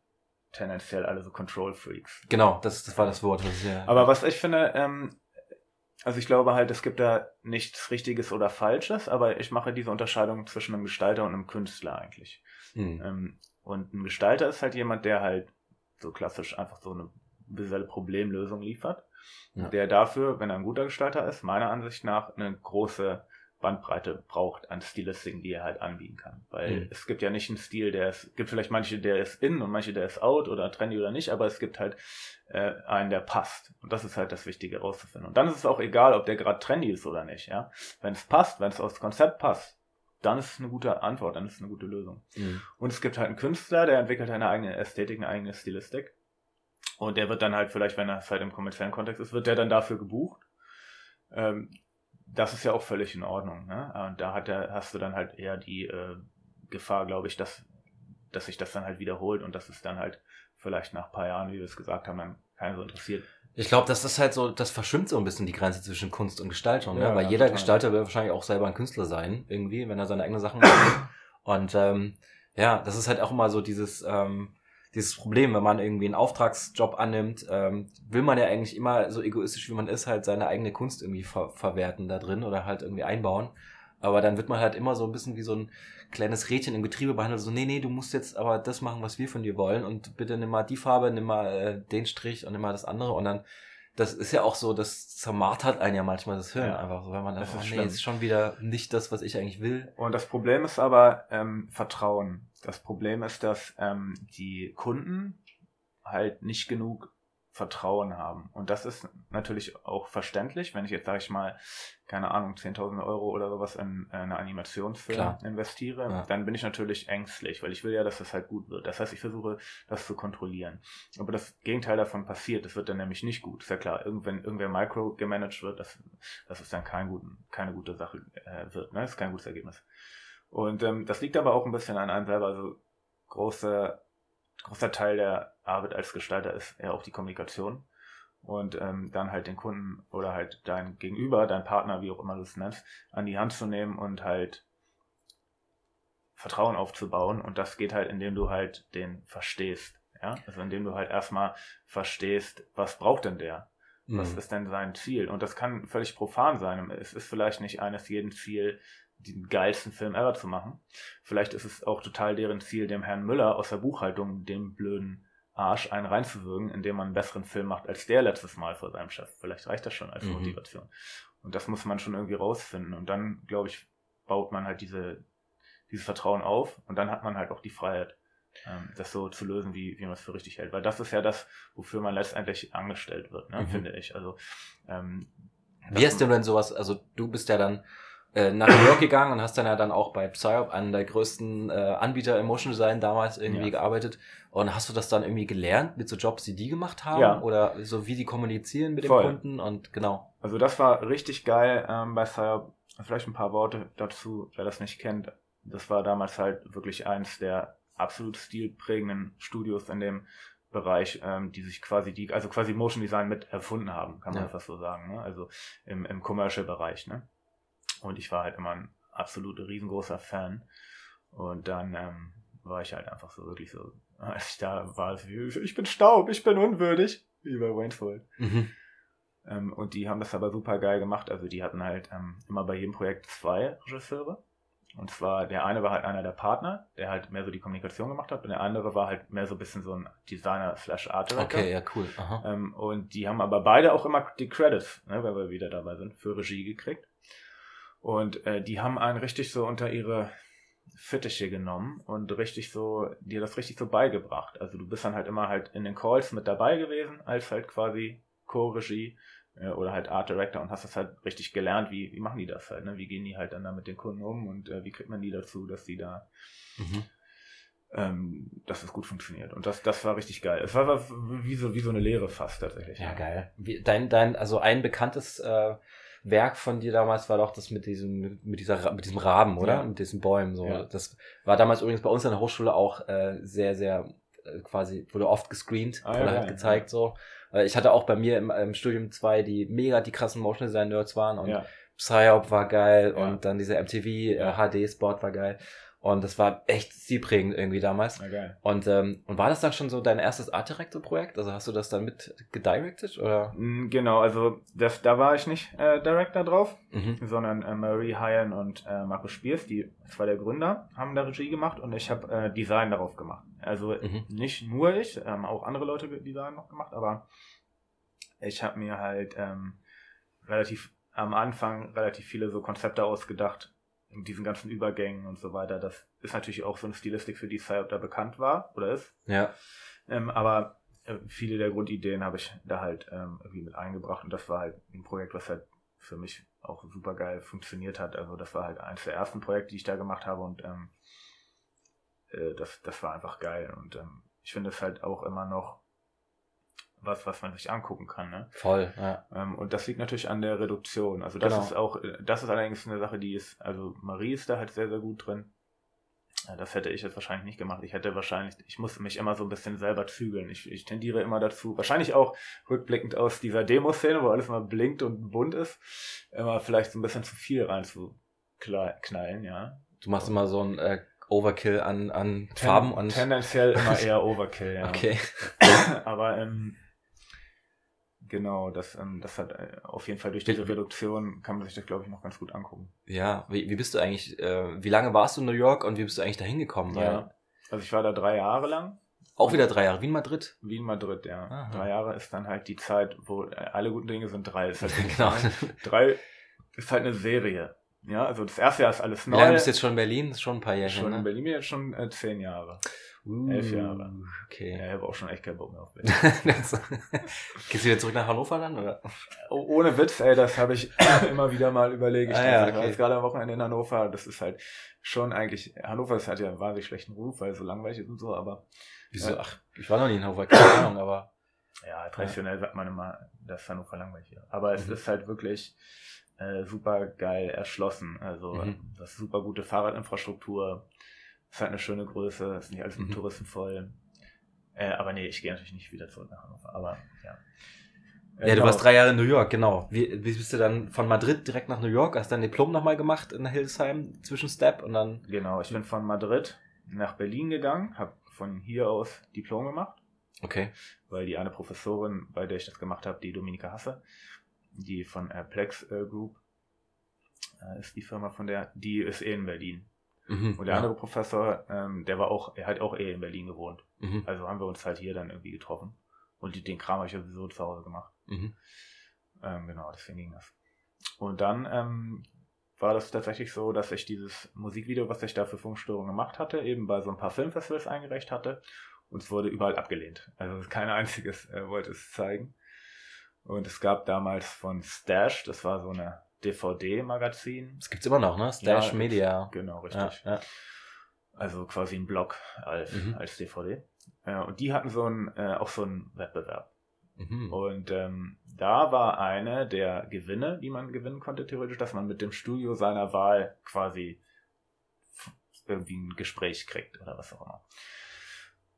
tendenziell alle so Control Freaks. Genau, das, das war das Wort. Was ja, Aber was ich finde, ähm, also ich glaube halt, es gibt da nichts Richtiges oder Falsches, aber ich mache diese Unterscheidung zwischen einem Gestalter und einem Künstler eigentlich. Hm. Ähm, und ein Gestalter ist halt jemand, der halt so klassisch einfach so eine visuelle Problemlösung liefert. Ja. Der dafür, wenn er ein guter Gestalter ist, meiner Ansicht nach eine große Bandbreite braucht an Stilistiken, die er halt anbieten kann. Weil mhm. es gibt ja nicht einen Stil, der ist, gibt vielleicht manche, der ist in und manche, der ist out oder trendy oder nicht, aber es gibt halt äh, einen, der passt. Und das ist halt das Wichtige rauszufinden. Und dann ist es auch egal, ob der gerade trendy ist oder nicht, ja. Wenn es passt, wenn es aufs Konzept passt, dann ist es eine gute Antwort, dann ist es eine gute Lösung. Mhm. Und es gibt halt einen Künstler, der entwickelt eine eigene Ästhetik, eine eigene Stilistik. Und der wird dann halt vielleicht, wenn er halt im kommerziellen Kontext ist, wird der dann dafür gebucht. Ähm, das ist ja auch völlig in Ordnung. Ne? Und da hat er, hast du dann halt eher die äh, Gefahr, glaube ich, dass, dass sich das dann halt wiederholt und dass es dann halt vielleicht nach ein paar Jahren, wie wir es gesagt haben, dann keiner so interessiert. Ich glaube, das ist halt so, das verschwimmt so ein bisschen die Grenze zwischen Kunst und Gestaltung, ne? ja, ne? weil jeder total. Gestalter will wahrscheinlich auch selber ein Künstler sein, irgendwie, wenn er seine eigenen Sachen macht. und ähm, ja, das ist halt auch immer so dieses, ähm, dieses Problem, wenn man irgendwie einen Auftragsjob annimmt, ähm, will man ja eigentlich immer so egoistisch wie man ist, halt seine eigene Kunst irgendwie ver verwerten da drin oder halt irgendwie einbauen. Aber dann wird man halt immer so ein bisschen wie so ein kleines Rädchen im Getriebe behandelt, so, nee, nee, du musst jetzt aber das machen, was wir von dir wollen und bitte nimm mal die Farbe, nimm mal äh, den Strich und nimm mal das andere und dann das ist ja auch so, das zermartert einen ja manchmal das Hirn ja, einfach so, wenn man das einfach, nee, ist schon wieder nicht das, was ich eigentlich will. Und das Problem ist aber ähm, Vertrauen. Das Problem ist, dass ähm, die Kunden halt nicht genug Vertrauen haben. Und das ist natürlich auch verständlich, wenn ich jetzt, sage ich mal, keine Ahnung, 10.000 Euro oder sowas in, in eine Animationsfilm Klar. investiere, ja. dann bin ich natürlich ängstlich, weil ich will ja, dass das halt gut wird. Das heißt, ich versuche, das zu kontrollieren. Aber das Gegenteil davon passiert, das wird dann nämlich nicht gut. Ist ja klar, irgendwann irgendwer micro gemanagt wird, das, das ist dann kein guten, keine gute Sache äh, wird. Ne? Das ist kein gutes Ergebnis. Und ähm, das liegt aber auch ein bisschen an einem selber. Also große großer Teil der Arbeit als Gestalter ist ja auch die Kommunikation und ähm, dann halt den Kunden oder halt dein Gegenüber, dein Partner, wie auch immer du es nennst, an die Hand zu nehmen und halt Vertrauen aufzubauen und das geht halt, indem du halt den verstehst, ja, also indem du halt erstmal verstehst, was braucht denn der? Was mhm. ist denn sein Ziel? Und das kann völlig profan sein. Es ist vielleicht nicht eines jeden Ziel, den geilsten Film ever zu machen. Vielleicht ist es auch total deren Ziel, dem Herrn Müller aus der Buchhaltung dem blöden Arsch einen reinzuwürgen, indem man einen besseren Film macht als der letztes Mal vor seinem Chef. Vielleicht reicht das schon als mhm. Motivation. Und das muss man schon irgendwie rausfinden. Und dann, glaube ich, baut man halt diese, dieses Vertrauen auf und dann hat man halt auch die Freiheit, ähm, das so zu lösen, wie, wie man es für richtig hält. Weil das ist ja das, wofür man letztendlich angestellt wird, ne, mhm. finde ich. Also ähm, wie hast du denn sowas, also du bist ja dann äh, nach New York gegangen und hast dann ja dann auch bei Psyop, einem der größten äh, Anbieter im Motion Design damals irgendwie ja. gearbeitet. Und hast du das dann irgendwie gelernt mit so Jobs, die die gemacht haben? Ja. Oder so wie die kommunizieren mit Voll. dem Kunden und genau. Also das war richtig geil ähm, bei Psyop. Vielleicht ein paar Worte dazu, wer das nicht kennt. Das war damals halt wirklich eins der absolut stilprägenden Studios in dem Bereich, ähm, die sich quasi die, also quasi Motion Design mit erfunden haben, kann man ja. fast so sagen. Ne? Also im, im Commercial-Bereich. Ne? Und ich war halt immer ein absolut riesengroßer Fan. Und dann ähm, war ich halt einfach so wirklich so, als ich da war, ich bin Staub, ich bin unwürdig, wie bei Wayne's World. Mhm. Ähm, und die haben das aber super geil gemacht. Also die hatten halt ähm, immer bei jedem Projekt zwei Regisseure. Und zwar, der eine war halt einer der Partner, der halt mehr so die Kommunikation gemacht hat, und der andere war halt mehr so ein bisschen so ein Designer slash Art. Okay, ja, cool. Ähm, und die haben aber beide auch immer die Credits, ne, weil wir wieder dabei sind, für Regie gekriegt. Und äh, die haben einen richtig so unter ihre Fittiche genommen und richtig so, dir das richtig so beigebracht. Also du bist dann halt immer halt in den Calls mit dabei gewesen, als halt quasi Co-Regie äh, oder halt Art Director und hast das halt richtig gelernt, wie, wie machen die das halt, ne? Wie gehen die halt dann da mit den Kunden um und äh, wie kriegt man die dazu, dass die da mhm. ähm, dass es gut funktioniert. Und das, das war richtig geil. Es war, war wie, so, wie so eine Lehre fast tatsächlich. Ja, geil. Wie, dein, dein, also ein bekanntes äh, Werk von dir damals war doch das mit diesem, mit dieser, mit diesem Raben, oder? Ja. Mit diesen Bäumen, so. Ja. Das war damals übrigens bei uns an der Hochschule auch äh, sehr, sehr äh, quasi, wurde oft gescreent ah, oder ja, halt gezeigt, so. Ich hatte auch bei mir im, im Studium zwei, die mega die krassen Motion Design Nerds waren und. Psyop war geil und dann dieser MTV äh, HD Sport war geil. Und das war echt stilprägend irgendwie damals. Okay. Und, ähm, und war das dann schon so dein erstes Art Director Projekt? Also hast du das dann mit gedirected oder? Mm, genau, also das, da war ich nicht äh, Director drauf, mhm. sondern äh, Marie Hyen und äh, Markus Spiers, die zwei der Gründer, haben da Regie gemacht und ich habe äh, Design darauf gemacht. Also mhm. nicht nur ich, ähm, auch andere Leute Design noch gemacht, aber ich habe mir halt ähm, relativ am Anfang relativ viele so Konzepte ausgedacht, in diesen ganzen Übergängen und so weiter. Das ist natürlich auch so eine Stilistik, für die Psyop da bekannt war oder ist. Ja. Ähm, aber äh, viele der Grundideen habe ich da halt ähm, irgendwie mit eingebracht und das war halt ein Projekt, was halt für mich auch super geil funktioniert hat. Also das war halt eines der ersten Projekte, die ich da gemacht habe und ähm, äh, das, das war einfach geil und ähm, ich finde es halt auch immer noch was, was man sich angucken kann. Ne? Voll, ja. Ähm, und das liegt natürlich an der Reduktion. Also das genau. ist auch, das ist allerdings eine Sache, die ist, also Marie ist da halt sehr, sehr gut drin. Das hätte ich jetzt wahrscheinlich nicht gemacht. Ich hätte wahrscheinlich, ich musste mich immer so ein bisschen selber zügeln. Ich, ich tendiere immer dazu, wahrscheinlich auch rückblickend aus dieser Demo-Szene, wo alles mal blinkt und bunt ist, immer vielleicht so ein bisschen zu viel reinzuknallen, ja. Du machst immer so ein äh, Overkill an, an Ten, Farben und. Tendenziell immer eher Overkill, ja. Okay. Aber ähm, Genau, das, ähm, das hat äh, auf jeden Fall durch diese Reduktion kann man sich das, glaube ich, noch ganz gut angucken. Ja, wie, wie bist du eigentlich, äh, wie lange warst du in New York und wie bist du eigentlich da hingekommen? Ja, also ich war da drei Jahre lang. Auch wieder drei Jahre, Wien Madrid? Wien Madrid, ja. Aha. Drei Jahre ist dann halt die Zeit, wo äh, alle guten Dinge sind drei. Ist halt genau. drei ist halt eine Serie. Ja, also das erste Jahr ist alles neu. Ja, du bist jetzt schon in Berlin, das ist schon ein paar Jahre. Schon ne? in Berlin jetzt schon äh, zehn Jahre. Uh, Elf Jahre. Okay. Ja, ich habe auch schon echt keinen Bock mehr auf Berlin. Gehst du wieder zurück nach Hannover dann, oder? Oh, ohne Witz, ey, das habe ich immer wieder mal überlegt. Ah, ja, okay. Ich war jetzt gerade am Wochenende in Hannover. Das ist halt schon eigentlich, Hannover ist halt ja einen wahnsinnig schlechten Ruf, weil es so langweilig ist und so, aber. Wieso? Äh, Ach, ich war noch nie in Hannover, keine Ahnung, aber. Ja, traditionell ja. sagt man immer, dass Hannover langweilig ist. Aber es mhm. ist halt wirklich äh, super geil erschlossen. Also, mhm. das ist super gute Fahrradinfrastruktur ist halt eine schöne Größe, ist nicht alles mit mhm. Touristen voll. Äh, aber nee, ich gehe natürlich nicht wieder zurück nach Hannover. Aber ja. Äh, ja, du genau. warst drei Jahre in New York, genau. Wie, wie bist du dann von Madrid direkt nach New York? Hast dein Diplom nochmal gemacht in Hildesheim, Zwischenstep und dann. Genau, ich bin von Madrid nach Berlin gegangen, habe von hier aus Diplom gemacht. Okay. Weil die eine Professorin, bei der ich das gemacht habe, die Dominika Hasse, die von äh, Plex äh, Group äh, ist die Firma von der, die ist eh in Berlin. Mhm, und der ja. andere Professor, ähm, der war auch, er hat auch eh in Berlin gewohnt. Mhm. Also haben wir uns halt hier dann irgendwie getroffen. Und den Kram habe ich ja sowieso zu Hause gemacht. Mhm. Ähm, genau, deswegen ging das. Und dann ähm, war das tatsächlich so, dass ich dieses Musikvideo, was ich da für Funkstörungen gemacht hatte, eben bei so ein paar Filmfestivals eingereicht hatte. Und es wurde überall abgelehnt. Also kein einziges äh, wollte es zeigen. Und es gab damals von Stash, das war so eine DVD-Magazin. Das gibt's immer noch, ne? Stash ja, Media. Genau, richtig. Ja, ja. Also quasi ein Blog als, mhm. als DVD. Ja, und die hatten so ein, äh, auch so einen Wettbewerb. Mhm. Und ähm, da war eine der Gewinne, die man gewinnen konnte, theoretisch, dass man mit dem Studio seiner Wahl quasi irgendwie ein Gespräch kriegt oder was auch immer.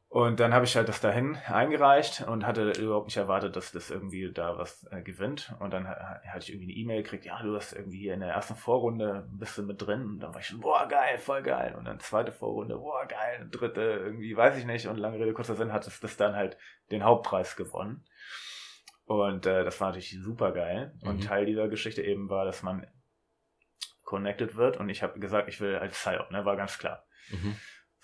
Und dann habe ich halt das dahin eingereicht und hatte überhaupt nicht erwartet, dass das irgendwie da was äh, gewinnt. Und dann ha- hatte ich irgendwie eine E-Mail gekriegt, ja, du hast irgendwie hier in der ersten Vorrunde bist du mit drin. Und dann war ich schon, boah, geil, voll geil. Und dann zweite Vorrunde, boah, geil. Dritte, irgendwie, weiß ich nicht. Und lange Rede, kurzer Sinn, hat es das dann halt den Hauptpreis gewonnen. Und äh, das war natürlich super geil. Und Mhm. Teil dieser Geschichte eben war, dass man connected wird. Und ich habe gesagt, ich will als Psyop, ne, war ganz klar. Mhm.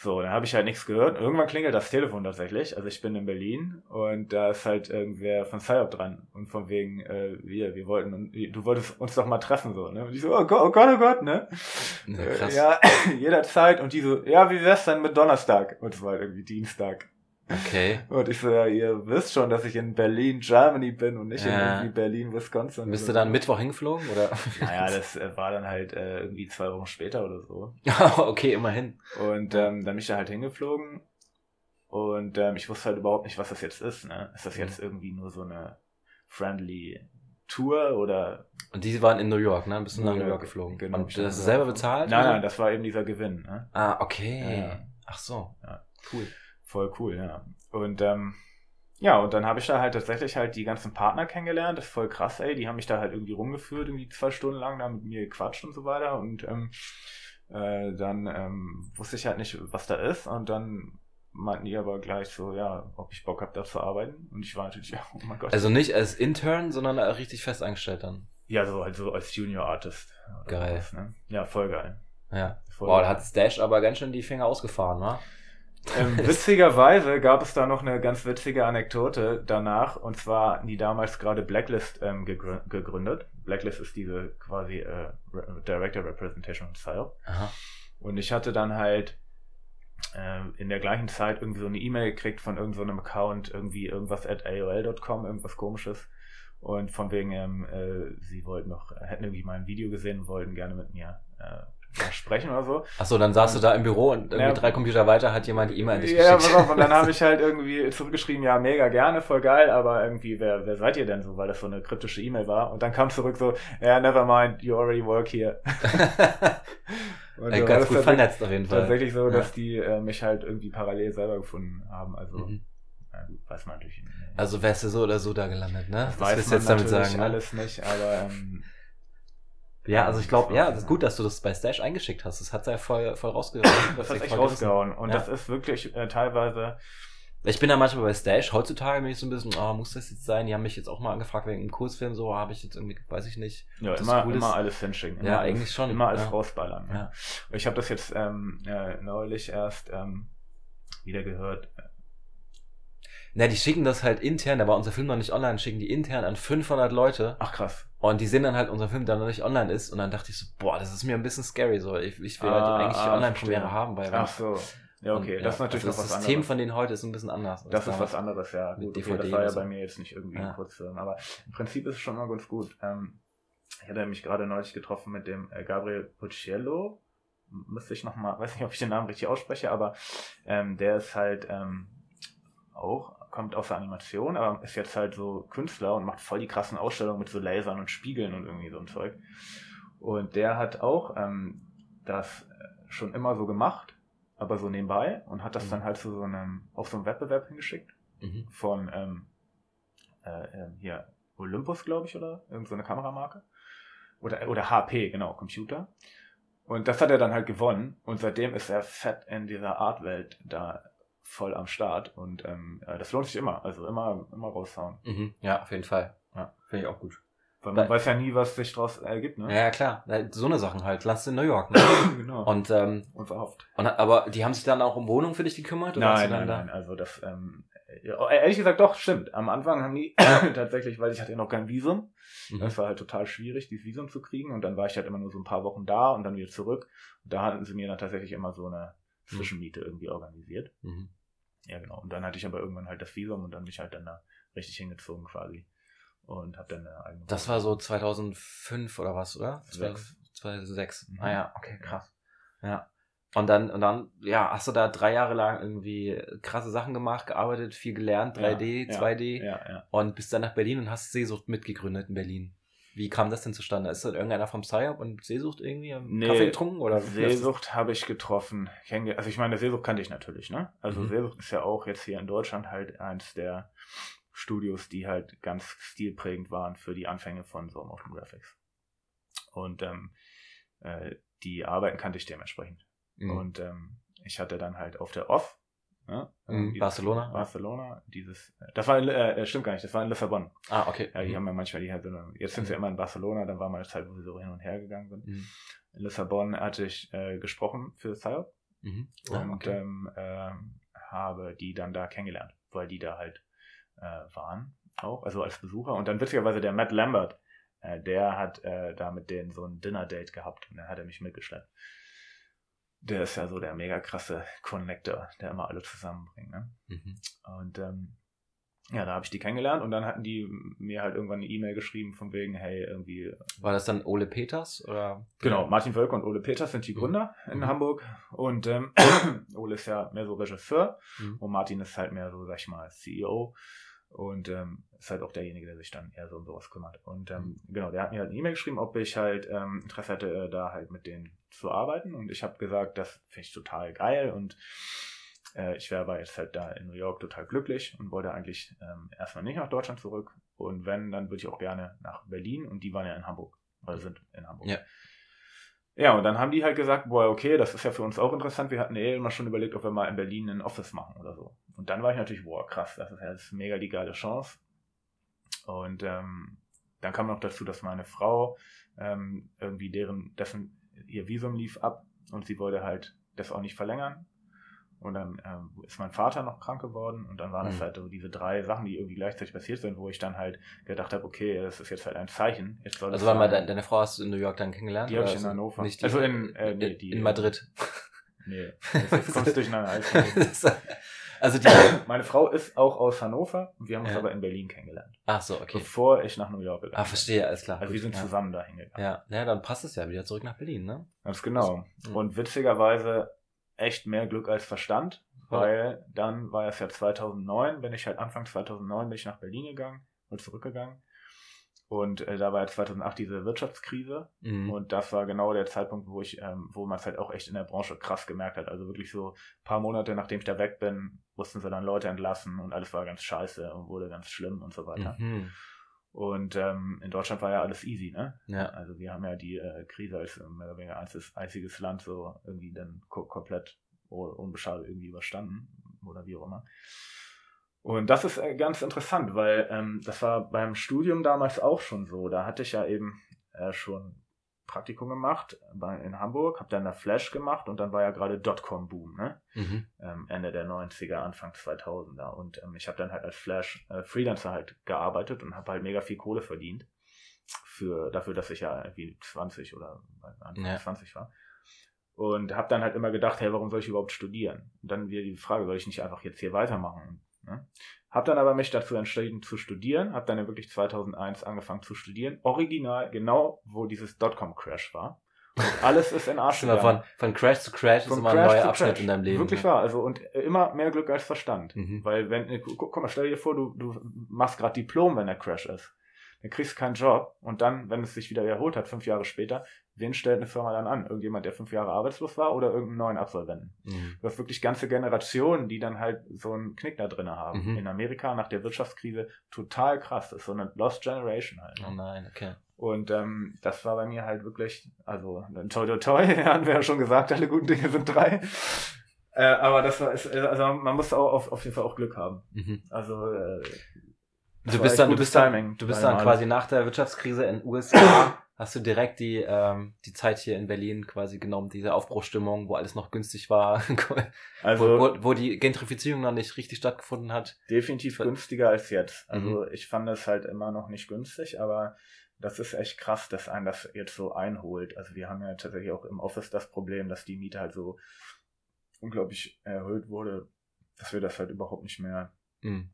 So, dann habe ich halt nichts gehört. Irgendwann klingelt das Telefon tatsächlich. Also ich bin in Berlin und da ist halt irgendwer von Psyop dran. Und von wegen, äh, wir, wir wollten, du wolltest uns doch mal treffen, so, ne? Und ich so, oh Gott, oh Gott, oh Gott, ne? Ja, Äh, krass. Ja, jederzeit. Und die so, ja, wie wär's denn mit Donnerstag? Und es war halt irgendwie Dienstag. Okay. Und ich so, ja, ihr wisst schon, dass ich in Berlin, Germany bin und nicht Ja. in irgendwie Berlin, Wisconsin. Bist du dann. Mittwoch hingeflogen? Oder? Naja, das äh, war dann halt äh, irgendwie zwei Wochen später oder so. okay, immerhin. Und ähm, dann bin ich da halt hingeflogen und ähm, ich wusste halt überhaupt nicht, was das jetzt ist. Ne? Ist das jetzt Mhm. irgendwie nur so eine friendly Tour oder? Und die waren in New York, ne? Bist du nach New York geflogen? genau. Und das ist selber bezahlt? Nein, oder? nein, das war eben dieser Gewinn. Ne? Ah, okay. Ja. Ach so. Ja. Cool. Voll cool, ja. Und ähm, ja, und dann habe ich da halt tatsächlich halt die ganzen Partner kennengelernt. Das ist voll krass, ey. Die haben mich da halt irgendwie rumgeführt, irgendwie zwei Stunden lang da mit mir gequatscht und so weiter. Und ähm, äh, dann ähm, wusste ich halt nicht, was da ist. Und dann meinten die aber gleich so, ja, ob ich Bock habe, da zu arbeiten. Und ich war natürlich, ja, oh mein Gott. Also nicht als Intern, sondern richtig fest eingestellt dann. ja, so halt so als Junior Artist. Geil. sowas, ne? Ja, voll geil. Ja. Voll Boah, geil. da hat Stash aber ganz schön die Finger ausgefahren, wa? Ähm, witzigerweise gab es da noch eine ganz witzige Anekdote danach, und zwar hatten die damals gerade Blacklist ähm, gegrü- gegründet. Blacklist ist diese quasi äh, Re Director Representation Style. Aha. Und ich hatte dann halt ähm, in der gleichen Zeit irgendwie so eine E-Mail gekriegt von irgendeinem so einem Account, irgendwie irgendwas at AOL.com, irgendwas komisches. Und von wegen, ähm, äh, sie wollten noch, hätten irgendwie mal ein Video gesehen und wollten gerne mit mir äh, sprechen oder so. Achso, dann saßt du da im Büro und irgendwie Ja. drei Computer weiter hat jemand die E-Mail an dich Ja, pass auf, und dann habe ich halt irgendwie zurückgeschrieben, ja, mega gerne, voll geil, aber irgendwie, wer, wer seid ihr denn so, weil das so eine kryptische E-Mail war. Und dann kam zurück so, ja, never mind, you already work here. Und Ey, ganz gut vernetzt auf jeden Fall. Tatsächlich so, Ja. dass die äh, mich halt irgendwie parallel selber gefunden haben. Also, Mhm. na gut, weiß man natürlich nicht. Also wärst du so oder so da gelandet, ne? das Das weiß man jetzt damit sagen, ne? alles nicht, aber ähm, Ja, also ich glaube, ja, das ist gut, dass du das bei Stash eingeschickt hast. Das hat ja voll, voll rausgehauen. das hat echt rausgehauen. Und Ja. das ist wirklich äh, teilweise, Ich bin da manchmal bei Stash. Heutzutage bin ich so ein bisschen, oh, muss das jetzt sein? Die haben mich jetzt auch mal angefragt wegen einem Kurzfilm, so habe ich jetzt irgendwie, weiß ich nicht. ja, immer, cool immer alles hinschicken. Ja, alles, eigentlich schon, Immer alles ja. rausballern. Ja. Ja. Ich habe das jetzt ähm, äh, neulich erst ähm, wieder gehört. Na, die schicken das halt intern, da war unser Film noch nicht online, schicken die intern an 500 Leute Ach krass. Und die sehen dann halt unser Film, der noch nicht online ist und dann dachte ich so, boah, das ist mir ein bisschen scary, so. Ich, ich will halt Ah, eigentlich die ah, Online-Premiere haben, weil Ach so. Ja, okay. Und, das ist natürlich also noch was Das System anderes. von denen heute ist ein bisschen anders. Das ist was anderes, ja. Gut, okay, das war ja so. bei mir jetzt nicht irgendwie Ja. ein Kurzfilm. Aber im Prinzip ist es schon mal ganz gut. Ähm, ich hatte mich gerade neulich getroffen mit dem äh, Gabriel Pucciello. Müsste ich nochmal, weiß nicht, ob ich den Namen richtig ausspreche, aber ähm, der ist halt ähm, auch, kommt aus der Animation, aber ist jetzt halt so Künstler und macht voll die krassen Ausstellungen mit so Lasern und Spiegeln und irgendwie so ein Zeug. Und der hat auch ähm, das schon immer so gemacht, aber so nebenbei und hat das Mhm. dann halt zu so einem, auf so einem Wettbewerb hingeschickt Mhm. von ähm, äh, ähm, hier Olympus, glaube ich, oder irgend so eine Kameramarke. Oder, oder HP, genau, Computer. Und das hat er dann halt gewonnen. Und seitdem ist er fett in dieser Artwelt da voll am Start. Und ähm, äh, das lohnt sich immer. Also immer, immer raushauen. Mhm. Ja, auf jeden Fall. Ja, finde ich auch gut. Weil man Weil- weiß ja nie, was sich daraus ergibt, ne? Ja, klar. So eine Sachen halt. Lass in New York, ne? genau. Und, ähm, Unverhofft. und, aber die haben sich dann auch um Wohnung für dich gekümmert? oder Nein, nein, nein. Also das, ähm, ja, ehrlich gesagt doch, stimmt. Am Anfang haben die tatsächlich, weil ich hatte ja noch kein Visum. Mhm. Das war halt total schwierig, dieses Visum zu kriegen. Und dann war ich halt immer nur so ein paar Wochen da und dann wieder zurück. Und da hatten sie mir dann tatsächlich immer so eine Zwischenmiete irgendwie organisiert. Mhm. Ja, genau. Und dann hatte ich aber irgendwann halt das Visum und dann bin ich halt dann da richtig hingezogen quasi. Und hab dann eine eigene Das war so 2005 oder was, oder? Sechs. 2006. Mhm. Ah ja, okay, krass. Ja. Und dann, und dann, ja, hast du da drei Jahre lang irgendwie krasse Sachen gemacht, gearbeitet, viel gelernt, 3D, ja, 2D Ja, ja. und bist dann nach Berlin und hast Seesucht mitgegründet in Berlin. Wie kam das denn zustande? Ist das irgendeiner vom Psyop und Seesucht irgendwie am nee, Kaffee getrunken? Oder Seesucht habe ich getroffen. Also ich meine, Seesucht kannte ich natürlich, ne? Also mhm. Seesucht ist ja auch jetzt hier in Deutschland halt eins der Studios, die halt ganz stilprägend waren für die Anfänge von so Motion Graphics. Und ähm, äh, die Arbeiten kannte ich dementsprechend. Mhm. Und ähm, ich hatte dann halt auf der Off ja, mhm, Barcelona. Barcelona, dieses, das war, in, äh, stimmt gar nicht, das war in Lissabon. Ah, okay. Ja, die mhm. haben ja manchmal die halt, jetzt sind sie mhm. immer in Barcelona, dann war mal eine Zeit, wo sie so hin und her gegangen sind. Mhm. In Lissabon hatte ich äh, gesprochen für Psyop mhm. ah, und okay. ähm, äh, habe die dann da kennengelernt, weil die da halt äh, waren, auch, also als Besucher. Und dann witzigerweise der Matt Lambert, äh, der hat äh, da mit denen so ein Dinner-Date gehabt und dann hat er mich mitgeschleppt der ist ja so der mega krasse Connector, der immer alle zusammenbringt. Ne? Mhm. Und ähm, ja, da habe ich die kennengelernt und dann hatten die mir halt irgendwann eine E-Mail geschrieben von wegen, hey, irgendwie. War das dann Ole Peters? Oder? Genau, Martin Wölke und Ole Peters sind die mhm. Gründer mhm. in Hamburg. Und ähm, Ole ist ja mehr so Regisseur mhm. und Martin ist halt mehr so, sag ich mal, CEO. Und ähm, ist halt auch derjenige, der sich dann eher so um sowas kümmert. Und ähm, mhm. genau, der hat mir halt eine E-Mail geschrieben, ob ich halt ähm, Interesse hätte, äh, da halt mit denen zu arbeiten. Und ich habe gesagt, das finde ich total geil und äh, ich wäre aber jetzt halt da in New York total glücklich und wollte eigentlich ähm, erstmal nicht nach Deutschland zurück. Und wenn, dann würde ich auch gerne nach Berlin und die waren ja in Hamburg, oder sind in Hamburg. Ja. Ja, und dann haben die halt gesagt, boah, okay, das ist ja für uns auch interessant. Wir hatten eh immer schon überlegt, ob wir mal in Berlin ein Office machen oder so. Und dann war ich natürlich, boah, krass, das ist ja jetzt mega die geile Chance. Und ähm, dann kam noch dazu, dass meine Frau ähm, irgendwie deren, dessen ihr Visum lief ab und sie wollte halt das auch nicht verlängern. Und dann ähm, ist mein Vater noch krank geworden und dann waren mhm. das halt so diese drei Sachen, die irgendwie gleichzeitig passiert sind, wo ich dann halt gedacht habe, okay, das ist jetzt halt ein Zeichen. Jetzt also war mal deine, deine Frau hast du in New York dann kennengelernt? Die habe ich in Hannover. Nicht die, also in, äh, nee, die, in Madrid. Nee, das kommt durcheinander. also die, meine Frau ist auch aus Hannover und wir haben uns ja. aber in Berlin kennengelernt. Ach so, okay. Bevor ich nach New York gegangen bin. Ah, verstehe, alles klar. Also Gut, wir sind ja. zusammen da hingegangen. Ja, naja, dann passt es ja wieder zurück nach Berlin, ne? Ganz genau. Mhm. Und witzigerweise echt mehr Glück als Verstand, weil dann war es ja 2009, bin ich halt Anfang 2009 bin ich nach Berlin gegangen und zurückgegangen. Und äh, da war ja 2008 diese Wirtschaftskrise. Mhm. Und das war genau der Zeitpunkt, wo ich, ähm, wo man es halt auch echt in der Branche krass gemerkt hat. Also wirklich so ein paar Monate nachdem ich da weg bin, mussten sie dann Leute entlassen und alles war ganz scheiße und wurde ganz schlimm und so weiter. Mhm. Und ähm, in Deutschland war ja alles easy, ne? Ja. Also wir haben ja die äh, Krise als mehr oder weniger einziges, einziges Land so irgendwie dann ko komplett unbeschadet irgendwie überstanden oder wie auch immer. Und das ist äh, ganz interessant, weil ähm, das war beim Studium damals auch schon so. Da hatte ich ja eben äh, schon Praktikum gemacht bei, in Hamburg, habe dann da Flash gemacht und dann war ja gerade Dotcom-Boom, ne? Mhm. Ähm, Ende der 90er, Anfang 2000er. Und ähm, ich habe dann halt als Flash äh, Freelancer halt gearbeitet und habe halt mega viel Kohle verdient für dafür, dass ich ja irgendwie 20 oder Anfang ja. 20 war. Und habe dann halt immer gedacht, hey, warum soll ich überhaupt studieren? Und dann wieder die Frage, soll ich nicht einfach jetzt hier weitermachen? Ne? Hab dann aber mich dazu entschieden zu studieren, habe dann ja wirklich 2001 angefangen zu studieren, original genau, wo dieses Dotcom-Crash war. Und alles ist in Arsch von, von Crash zu Crash von ist immer ein neuer Abschnitt Crash. in deinem Leben. Wirklich ja. wahr. Also und immer mehr Glück als Verstand. Mhm. Weil wenn, guck, guck mal, stell dir vor, du, du machst gerade Diplom, wenn der Crash ist dann kriegst du keinen Job und dann, wenn es sich wieder erholt hat, fünf Jahre später, wen stellt eine Firma dann an? Irgendjemand, der fünf Jahre arbeitslos war oder irgendeinen neuen Absolventen? Mhm. Du hast wirklich ganze Generationen, die dann halt so einen Knick da drin haben. Mhm. In Amerika nach der Wirtschaftskrise total krass. Das ist so eine Lost Generation halt. Ne? Oh nein, okay. Und ähm, das war bei mir halt wirklich, also toi toi toi, haben wir ja schon gesagt, alle guten Dinge sind drei. Äh, aber das war, also man muss auch auf, auf jeden Fall auch Glück haben. Mhm. Also äh, Du bist, dann, du bist dann, du bist dann quasi nach der Wirtschaftskrise in den USA, hast du direkt die, ähm, die Zeit hier in Berlin quasi genommen, diese Aufbruchstimmung, wo alles noch günstig war, also, wo, wo, wo, die Gentrifizierung noch nicht richtig stattgefunden hat. Definitiv günstiger als jetzt. Also mhm. ich fand es halt immer noch nicht günstig, aber das ist echt krass, dass einen das jetzt so einholt. Also wir haben ja tatsächlich auch im Office das Problem, dass die Miete halt so unglaublich erhöht wurde, dass wir das halt überhaupt nicht mehr mhm